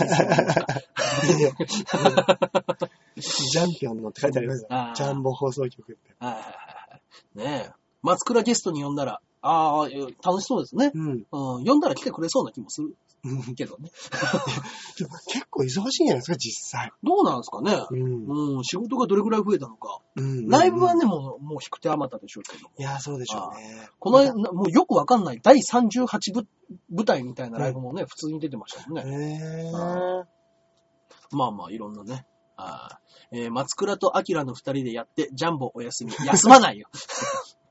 ャンピオンのって書いてありますよジャンボ放送局って。はいはいはいねえ。松倉ゲストに呼んだら、ああ、楽しそうですね。うん。うん、呼んだら来てくれそうな気もするうんけどね。結構忙しいんじゃないですか、実際。どうなんですかね。うん。うん、仕事がどれぐらい増えたのか。うんライブはね、もう、もう引く手あまたでしょうけど。いや、そうでしょうね。この間、もうよくわかんない第38部舞台みたいなライブもね、普通に出てましたもんね。へー。まあまあ、いろんなね。あーえー松倉とアキラの二人でやって、ジャンボお休み。休まないよ。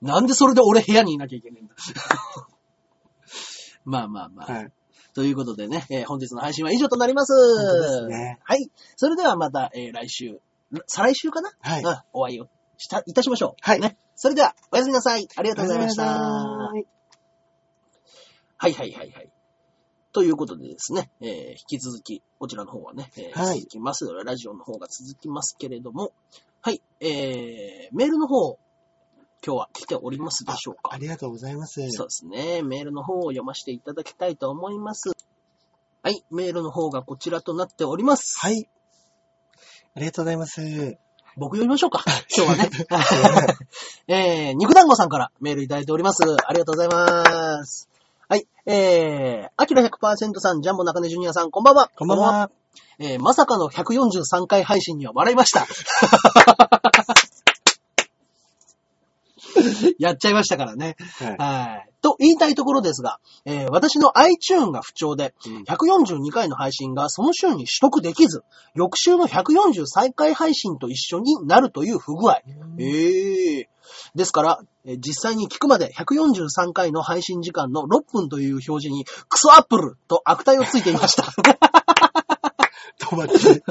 なんでそれで俺部屋にいなきゃいけないんだ。まあまあまあ。はい。ということでね、えー本日の配信は以上となります。ですねはい。それではまた、えー来週、再来週かな？はい。うん、お会いをした、いたしましょう。はいね。それでは、おやすみなさい。ありがとうございました。ははいはいはいはい。ということでですね、えー引き続き、こちらの方はね、えーはい続きます。ラジオの方が続きますけれども、はい、えー、メールの方、今日は来ておりますでしょうか？ありがとうございます。そうですね。メールの方を読ませていただきたいと思います。はい。メールの方がこちらとなっております。はい。ありがとうございます。僕読みましょうか。今日はね。えー、肉団子さんからメールいただいております。ありがとうございます。はい。えー、アキラ100%さん、ジャンボ中根ジュニアさん、こんばんは。こんばんは。えー、まさかの143回配信には笑いました。やっちゃいましたからね。はい。はい。と言いたいところですが、えー私の iTune が不調で、うん142回の配信がその週に取得できず、翌週の143回配信と一緒になるという不具合。ええですから、えー実際に聞くまで143回の配信時間の6分という表示に、クソアップルと悪態をついていました。とばっちり。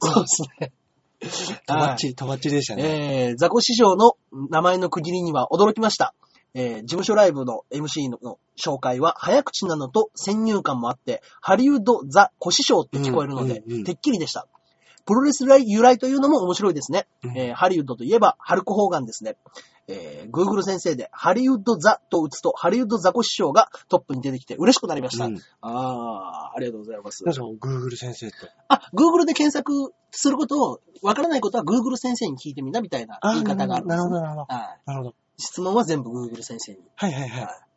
そうですね。とばっちり、とばっちりでしたね。えー、ザコ師匠の名前の区切りには驚きました。えー、事務所ライブの MC のの紹介は早口なのと先入観もあって、ハリウッドザコ師匠って聞こえるので、うんうんうんてっきりでした。プロレス由来というのも面白いですね。うんえーハリウッドといえば、ハルク・ホーガンですね。えー、Google 先生で、ハリウッドザと打つと、ハリウッドザコ師匠がトップに出てきて嬉しくなりました。うんあー、ありがとうございますなん。か、Google 先生って。あ、Google で検索することを、わからないことは Google 先生に聞いてみなみたいなあ言い方があるんですねなるほど、なるほど。はい。なるほど。質問は全部 Google 先生に。はいはいははい。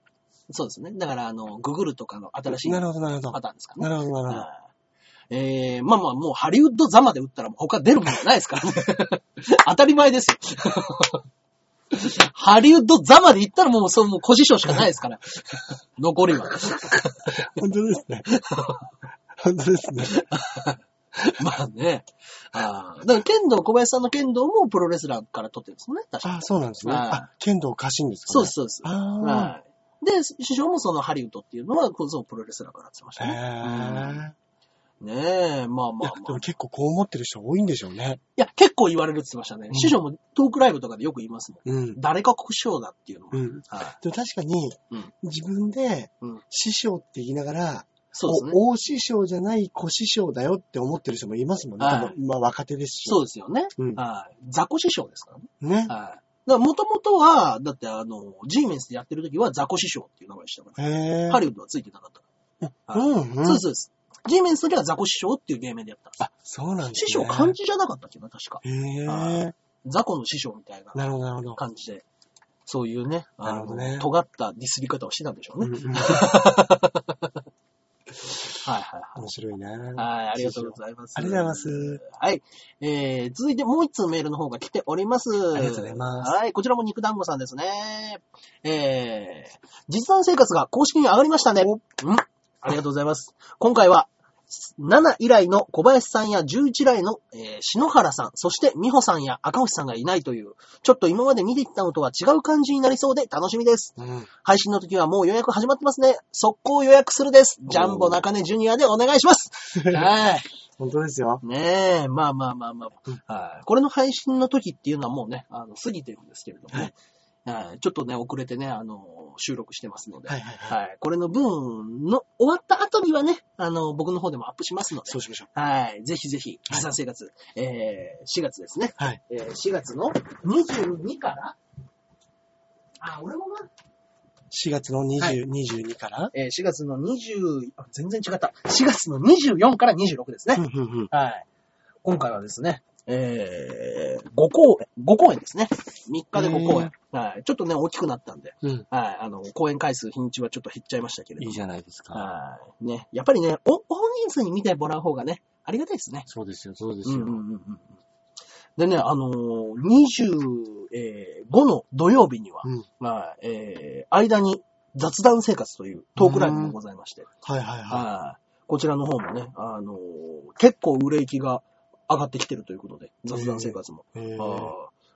そうですね。だから、あの、Google とかの新しい。いパなるほど、なるほど。ターンですかね。なるほど、なるほど。はいえー、まあまあ、もうハリウッドザまで打ったら他出るものないですからね。当たり前ですよ。ハリウッドザまで行ったらもう、そう、もう、小師匠しかないですから。残りは。本当ですね。本当ですね。まあね。あーだから、剣道、小林さんの剣道もプロレスラーから取ってるんですもんね。確かあ、そうなんですね。はいあ、剣道家臣ですかね。そうです、そうです。ああ。はい。で、師匠もそのハリウッドっていうのは、こうそうプロレスラーからやってましたね。へえ。ねえ、まあまあまあ。でも結構こう思ってる人多いんでしょうね。いや、結構言われるって言ってましたね。うん師匠もトークライブとかでよく言いますもん。うん。誰が師匠だっていうのも。うん。はい。でも確かにうん、自分でうん、師匠って言いながら、そうですね。お大師匠じゃない小師匠だよって思ってる人もいますもんね。はいまあ若手ですし。そうですよね。うんはい。雑魚師匠ですからね。ね。はい。だから、もともとは、だってあの、G メンスでやってる時は雑魚師匠っていう名前でしたから。へえ。ハリウッドはついてなかった。うんうん。そうです、そうです。G メンスの時は雑魚師匠っていう芸名でやったんです。あ、そうなんです師ね。匠漢字じゃなかったっけな、確か。へえ。雑魚の師匠みたいななるほど、なるほど。感じで、そういうね、あのね尖ったディスり方をしてたんでしょうね。うんうん はいはいはい。面白いなはい、ありがとうございます。ありがとうございます。はい。えー、続いてもう一通メールの方が来ております。ありがとうございますはい、こちらも肉団子さんですね。えー、実弾生活が公式に上がりましたね。うん。ありがとうございます。今回は、7以来の小林さんや11以来の、えー篠原さん、そして美穂さんや赤星さんがいないという、ちょっと今まで見てきたのとは違う感じになりそうで楽しみです。うん。配信の時はもう予約始まってますね。速攻予約するです。ジャンボ中根ジュニアでお願いします。はい。本当ですよ。ねえ、まあまあまあまうんあ。はい。これの配信の時っていうのはもうね、あの、過ぎてるんですけれどもね。はい。ちょっとね、遅れてね、あの、収録してますので。はいはいはい。はい。これの分の終わった後にはね、あの、僕の方でもアップしますので。そうしましょはい。ぜひぜひ、持参生活、えー、4月ですね。う。はい。えー、4月の22から、あ、俺もな、4月の20、はい22から？えー、4月の20、あ、全然違った。4月の24から26ですね。うんうんうん。はい。今回はですね、えー、5公演、5公演ですね。3日で5公演。はい。ちょっとね、大きくなったんで、うん。はい。あの、公演回数、日にちはちょっと減っちゃいましたけれども。いいじゃないですか。はい。ね。やっぱりね、お、大人数に見てもらう方がね、ありがたいですね。そうですよ、そうですよ。うんうんうんうん。でね、あのー、25の土曜日には、うんまあ、えー、間に雑談生活というトークライブもございまして、はいはいははい。こちらの方もね、あのー結構売れ行きが上がってきてるということで、雑談生活も。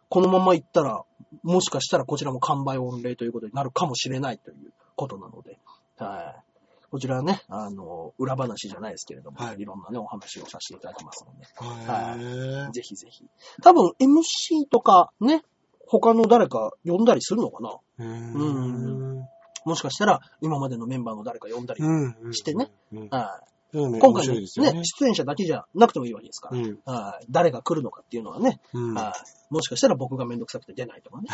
このまま行ったら、もしかしたらこちらも完売御礼ということになるかもしれないということなので、はい。こちらはね、あの、裏話じゃないですけれども、はいいろんなね、お話をさせていただきますので、へーぜひぜひ。多分 MC とかね、他の誰か呼んだりするのかなうんん。もしかしたら今までのメンバーの誰か呼んだり。うん。してねうん。はい今回のねね、。出演者だけじゃなくてもいいわけですから。うん。はい誰が来るのかっていうのはね、うん。はいもしかしたら僕がめんどくさくて出ないとかね。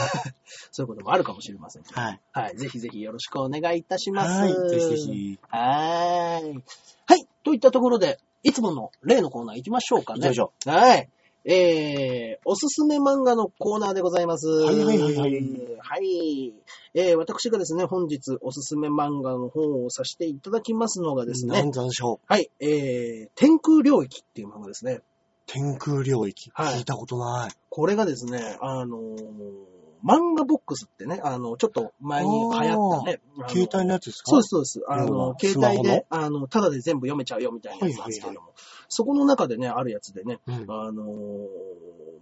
そういうこともあるかもしれませんけど。はい。はい。ぜひぜひよろしくお願いいたします。はい。ぜひぜひ。はーい。はい。といったところで、いつもの例のコーナー行きましょうかね。行きましょはい。えー、おすすめ漫画のコーナーでございます。はいはいはいはいはい。えー、私がですね、本日おすすめ漫画の方をさせていただきますのがですね、なんでしょう。はい。えー、天空領域っていう漫画ですね。天空領域。はい聞いたことない。これがですね、あのー漫画ボックスってね、あの、ちょっと前に流行ったね。携帯のやつですか？そうです、そうです。あ要のは、携帯で、あの、ただで全部読めちゃうよみたいなやつなんですけれども、そこの中でね、あるやつでね、うん。あのー、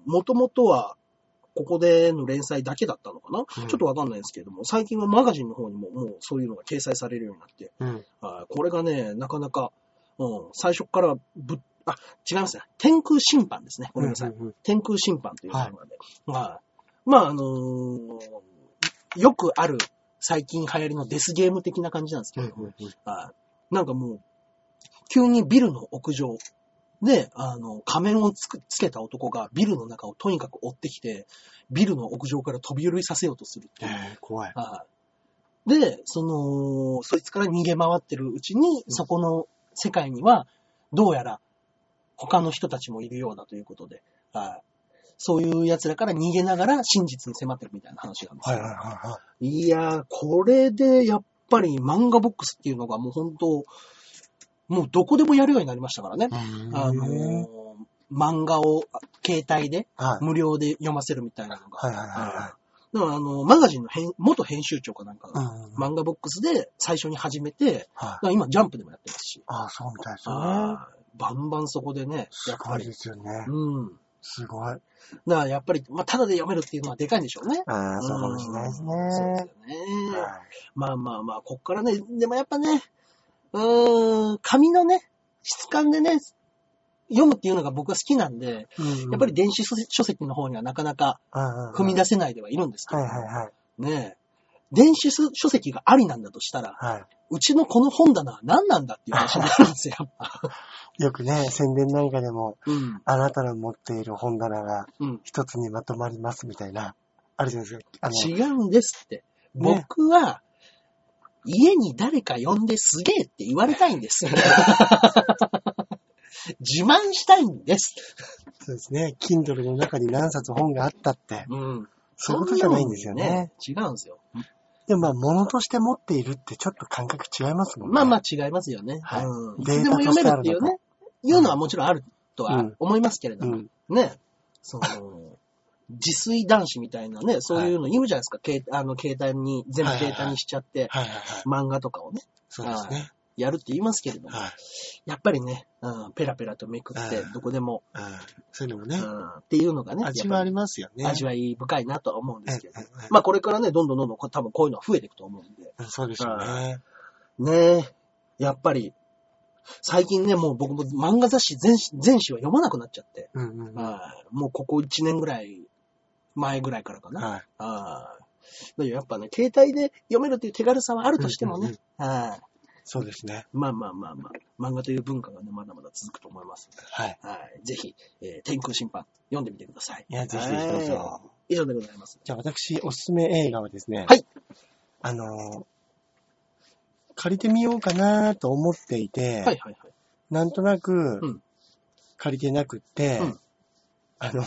もともとは、ここでの連載だけだったのかな、うんちょっとわかんないんですけれども、最近はマガジンの方にももうそういうのが掲載されるようになって、うん。これがね、なかなか、うん、最初からぶっ、あ、違いますね。天空審判ですね。ごめんなさい。うんうん天空審判という漫画で。はい。まあ、あのーよくある最近流行りのデスゲーム的な感じなんですけども、うんうんはいなんかもう、急にビルの屋上で、あの、仮面をつくつけた男がビルの中をとにかく追ってきて、ビルの屋上から飛び降りさせようとするっていう。えー、怖い。はいで、その、そいつから逃げ回ってるうちに、そこの世界には、どうやら他の人たちもいるようだということで、はいそういう奴らから逃げながら真実に迫ってるみたいな話なんですよ。はいはいはいはいやー、これでやっぱり漫画ボックスっていうのがもう本当、もうどこでもやるようになりましたからね。い。あのー漫画を携帯ではい。無料で読ませるみたいなのが。はいはいはいはいだからあの、マガジンの編元編集長かなんかが、うん。漫画ボックスで最初に始めて、はい。ら今ジャンプでもやってますし、ああ、そうみたいですね。バンバンそこでね、すごいで。すよね。うん。すごい。だからやっぱり、まあ、ただで読めるっていうのはでかいんでしょうね。ああ、そうかもしれないですね。うんそうですよね。はいまあまあまあ、こっからね、でもやっぱね、うーん、紙のね、質感でね、読むっていうのが僕は好きなんで、うんやっぱり電子書書籍の方にはなかなか踏み出出せないではいるんですけど、はいはいはい。ねえ電子書書籍がありなんだとしたら、はうちのこの本棚は何なんだっていう話になるんですよ。よくね、宣伝なんかでも、うん。あなたの持っている本棚がうん。一つにまとまりますみたいな、あるじゃないですか。違うんですって。ね僕は、家に誰か呼んですげえって言われたいんです。自慢したいんです。そうですね。Kindle の中に何冊本があったって、うん。そういうことじゃないんですよね。違うんですよ。でもまあ、物として持っているってちょっと感覚違いますもんね。まあまあ違いますよね。はいうん。でも読めるっていうね、いうのはもちろんあるとはうん思いますけれども、うん。ね。その、自炊男子みたいなね、そういうの言うじゃないですか。携あの携帯に、全部データにしちゃって、はいはいはい。漫画とかをね。そうですね。やるって言いますけれども、はい。やっぱりね、うん、ペラペラとめくってう、ん。どこでも、そういうのもね、うん、っていうのがね、味はありまますよね。味わい深いなとは思うんですけど、うんうんうん。まあこれからね、どんどんどんどんこ多分こういうのは増えていくと思うんで、うんそうですよね。ねえ、やっぱり、最近ね、もう僕も漫画雑誌全全誌は読まなくなっちゃって、うんうんうん。ははい。もうここ1年ぐらい前ぐらいからかな。い。はい。だけどやっぱね、携帯で読めるっていう手軽さはあるとしてもね、はいそうですね。まあまあまあまあ、漫画という文化がね、まだまだ続くと思いますので、はい。はい、ぜひ、えー天空審判、読んでみてください。いや、ぜひぜひどうはいぞ。以上でございます。じゃあ私、おすすめ映画はですね。はい。あのー、借りてみようかなと思っていて、はいはいはい。なんとなくん、借りてなくって、うんあの、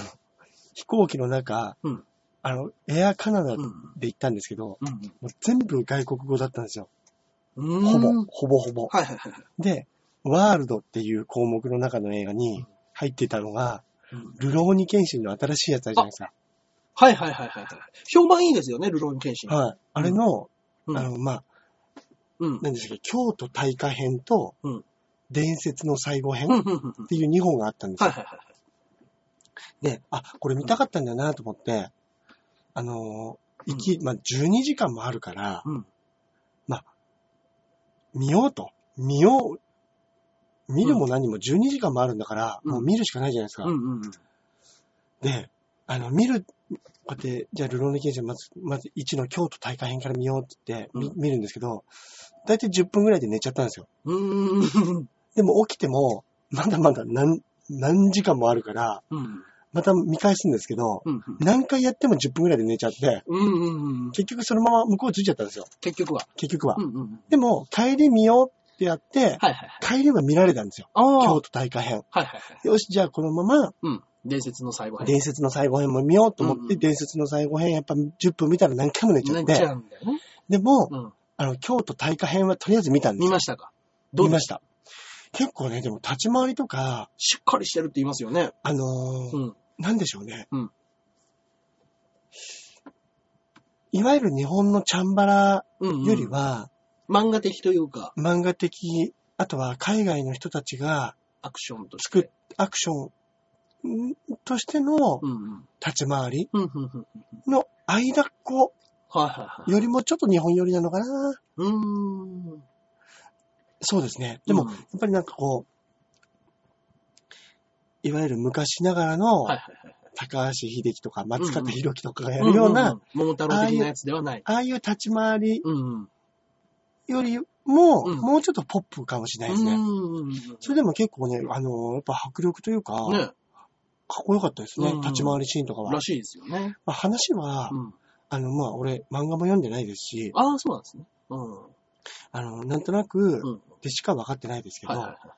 飛行機の中、うんあの、エアカナダでうん。行ったんですけど、うん。もう全部外国語だったんですよ。うん。ほぼうん、ほぼほぼ。はいはいはいはい。で、ワールドっていう項目の中の映画に入ってたのが、うんルローニケンシンの新しいやつあるじゃないですか。はいはいはいはいはい。評判いいですよね、ルローニケンシン。はい。あれの、うんあの、まあ、うん。何でしたっけ、京都大火編とうん、伝説の最後編っていう2本があったんですよ。はいはいはいはい。で、あ、これ見たかったんだなと思って、あのー、行き、まあ、12時間もあるから、うん。見ようと。見よう。見るも何も12時間もあるんだから、うんもう見るしかないじゃないですか。うんうんうん。で、あの、見る、こうやって、じゃあ、ルローニケンシンまず、まず1の京都大火編から見ようって言って、見るんですけど、だいたい10分ぐらいで寝ちゃったんですよ。でも起きても、まだまだ何、何時間もあるから、うん。また見返すんですけど、うん。何回やっても10分ぐらいで寝ちゃって、うんうんうん。結局そのまま向こうついちゃったんですよ。結局は。結局は。うんうんうん。でも、帰り見ようってやって、はいはいはい。帰りは見られたんですよ。ああ。京都大火編。はいはいはい。よし、じゃあこのまま、うん。伝説の最後編。伝説の最後編も見ようと思って、うんうん伝説の最後編やっぱ10分見たら何回も寝ちゃっなっちゃて、うんだよね。でも、うん。あの、京都大火編はとりあえず見たんですよ。見ましたか？どう見ました。結構ね、でも立ち回りとか、しっかりしてるって言いますよね。あのーうん。なんでしょうね。うんいわゆる日本のチャンバラうん、うん。よりは、漫画的というか、漫画的、あとは海外の人たちがアクションとし。てアクションんとしてのうんうん。立ち回りうんうんうんうん。の間っこ。よりもちょっと日本寄りなのかな。うーん。そうですね。でも、うんやっぱりなんかこう、いわゆる昔ながらの。高橋秀樹とか松方弘樹とかがやるような。桃太郎的なやつではない。ああいう立ち回り。よりも、うんもうちょっとポップかもしれないですね。それでも結構ね、あの、やっぱ迫力というか、ね。かっこよかったですね。うん立ち回りシーンとかは。らしいですよね。まあ、話は、うん。あの、まあ、俺、漫画も読んでないですし、ああ、そうなんですね。うん。あの、なんとなくうん。でしか分かってないですけど、はいはいは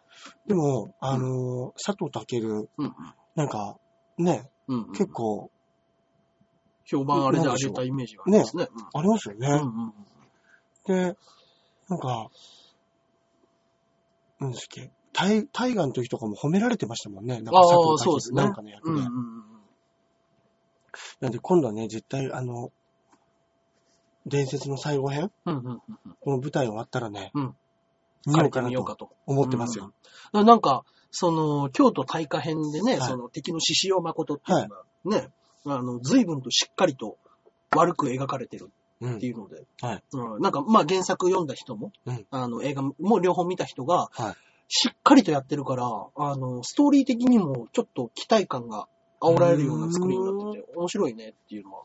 い。でも、あの、佐藤健、うんなんか、ね、うん。うん。結構、評判あれで上げたイメージがありますね。ありますよね。うん。うんうんで、なんか、なんですっけ、大大河の時とかも褒められてましたもんね。なんか佐藤健なんかの役で。うんうんうん。なんで今度はね、絶対あの、伝説の最後編うんうんうんこの舞台終わったらね、うん見ようかなと見ようかと。思ってますよ。うん。なんか、その、京都大火編でね、はい。その敵の獅子王誠っていうのが、ね、あの、随分としっかりと悪く描かれてるうんっていうので、はい。うん、なんか、まあ原作読んだ人も、うん。あの、映画も両方見た人が、はい。しっかりとやってるから、あの、ストーリー的にもちょっと期待感が煽られるような作りになってて、面白いねっていうのは。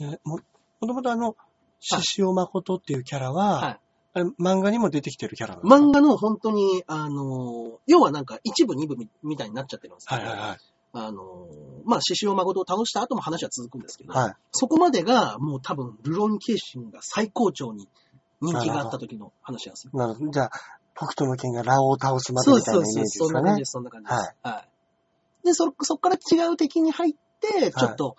えももともとあの、獅子王誠っていうキャラは、はいあれ漫画にも出てきてるキャラなんですか漫画の本当に、あの、要はなんか一部二部みみたいになっちゃってるんですけど、はいはいはい。あの、まあ、獅子王誠を倒した後も話は続くんですけど、はい。そこまでがもう多分、ルローニケンシンが最高潮に人気があった時の話なんですよ。なるほど。じゃあ、北斗の剣がラオを倒すまでそうみたいなイメージそうそう、ですそんな感じで。す、そんな感じです。はいはい。で、そ、そっから違う敵に入って、ちょっと、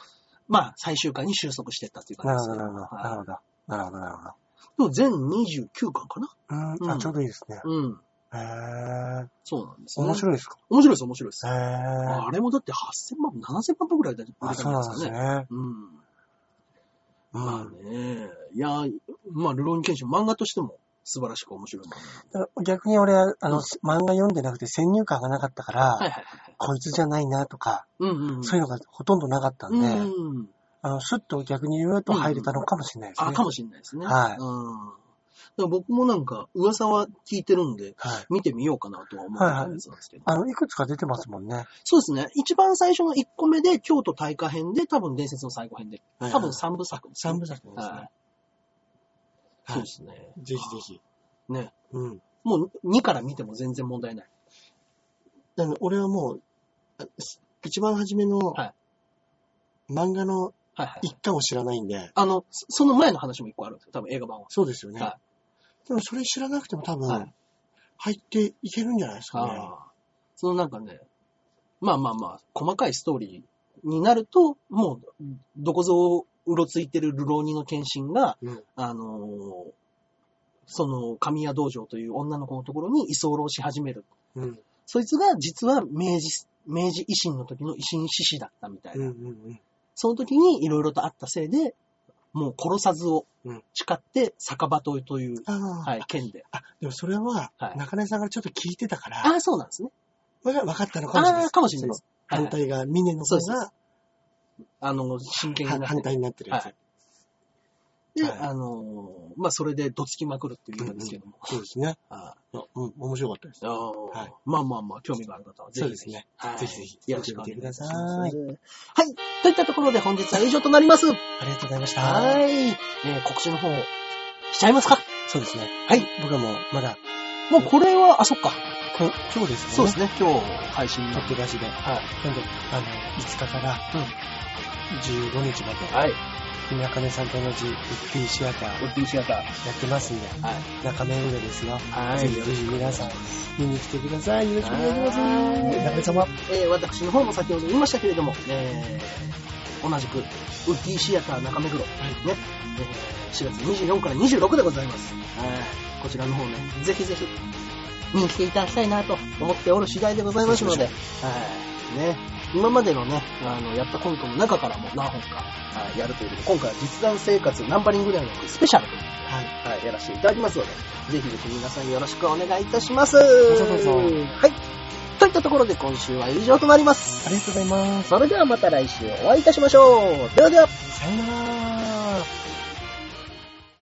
まあ、最終回に収束していったっていう感なじですなるほど。なるはほど。なるほど、なるほど。いでも全29巻かなうん、うんあ、ちょうどいいですね。うん。へー。そうなんですね。面白いですか？面白いです、面白いです。へー。あれもだって8000万、7000万部ぐらいで売れたあ、んですかね。なんですね。うん。うまあん。ね、いや、まあ、ルローニケンシン漫画としても素晴らしく面白い逆に俺は、あの、漫画読んでなくて先入観がなかったから。こいつじゃないなとか。そういうのがほとんどなかったんで、うん。あの、スッと逆に言うと入れたのかもしれないですね。あ、かもしれないですね。はいうん。だから僕もなんか、噂は聞いてるんで、はい。見てみようかなとは思ってたんですけど。あの、いくつか出てますもんね。そうですね。一番最初の1個目で、京都大火編で、多分伝説の最後編で、はい多分3部作ですね、三部作ですね。はい。そうですね。ぜひぜひ。ね。うん。もう2から見ても全然問題ない。俺はもう、あ一番初めのはい漫画のはいはい。一巻を知らないんで、あの、そその前の話も1個あるんですよ。多分映画版は。そうですよね。はでもそれ知らなくても多分、はい入っていけるんじゃないですかね。ああ。そのなんかね、まあまあまあ、細かいストーリーになると、もう、どこぞうろついてる流浪人の献身が、うんあのーその神谷道場という女の子のところに居候し始める。うん。そいつが実は明治、明治維新の時の維新志士だったみたいな。うんうんうん。その時にいろいろとあったせいで、もう殺さずをうん誓って酒場とという、はい、剣で。あ、でもそれははい、中根さんからちょっと聞いてたから、ああ、そうなんですね。分かったのかもしれないかもしれないです。反対が、峰の方そうですがあの、真剣に反対になってるやつ。はいで、はいあのーまあ、それでどつきまくるっていう映画ですけども。そうですね。ああうん、面白かったです。あはいまあまあまあ、興味がある方はぜひそうですねはいぜひぜひよろしくお願いします。はい。といったところで本日は以上となります。ありがとうございました。はい。えー告知の方、しちゃいますか？そうですね。はい。僕はもう、まだ、もうこれは、あ、そっか。こ今日ですね。そうですね。今日配信の。撮って出しで。はい。なんで、あの、5日から15日まで、はい。中根さんと同じウッディシアターウッディシアター。やってますんで、はい。中目上ですよ。はいぜひぜひ皆さん見に来てください。よろしくお願いします。はい中根様。えー私の方も先ほど言いましたけれども、えー同じく、ウッディシアター中目黒、ね、えー4月24から26でございます。はいこちらの方ね、ぜひぜひ、見に来ていただきたいなと思っておる次第でございますので、はい。ね、今までのね、あの、やったコントの中からも何本か、はい、やるということで、今回は実弾生活ナンバリングではなくスペシャルというはい。はい、やらせていただきますので、ぜひぜひ皆さんよろしくお願いいたします。ぞどうぞはい。といったところで今週は以上となります。ありがとうございます。それではまた来週お会いいたしましょう。ではでは。さよなら。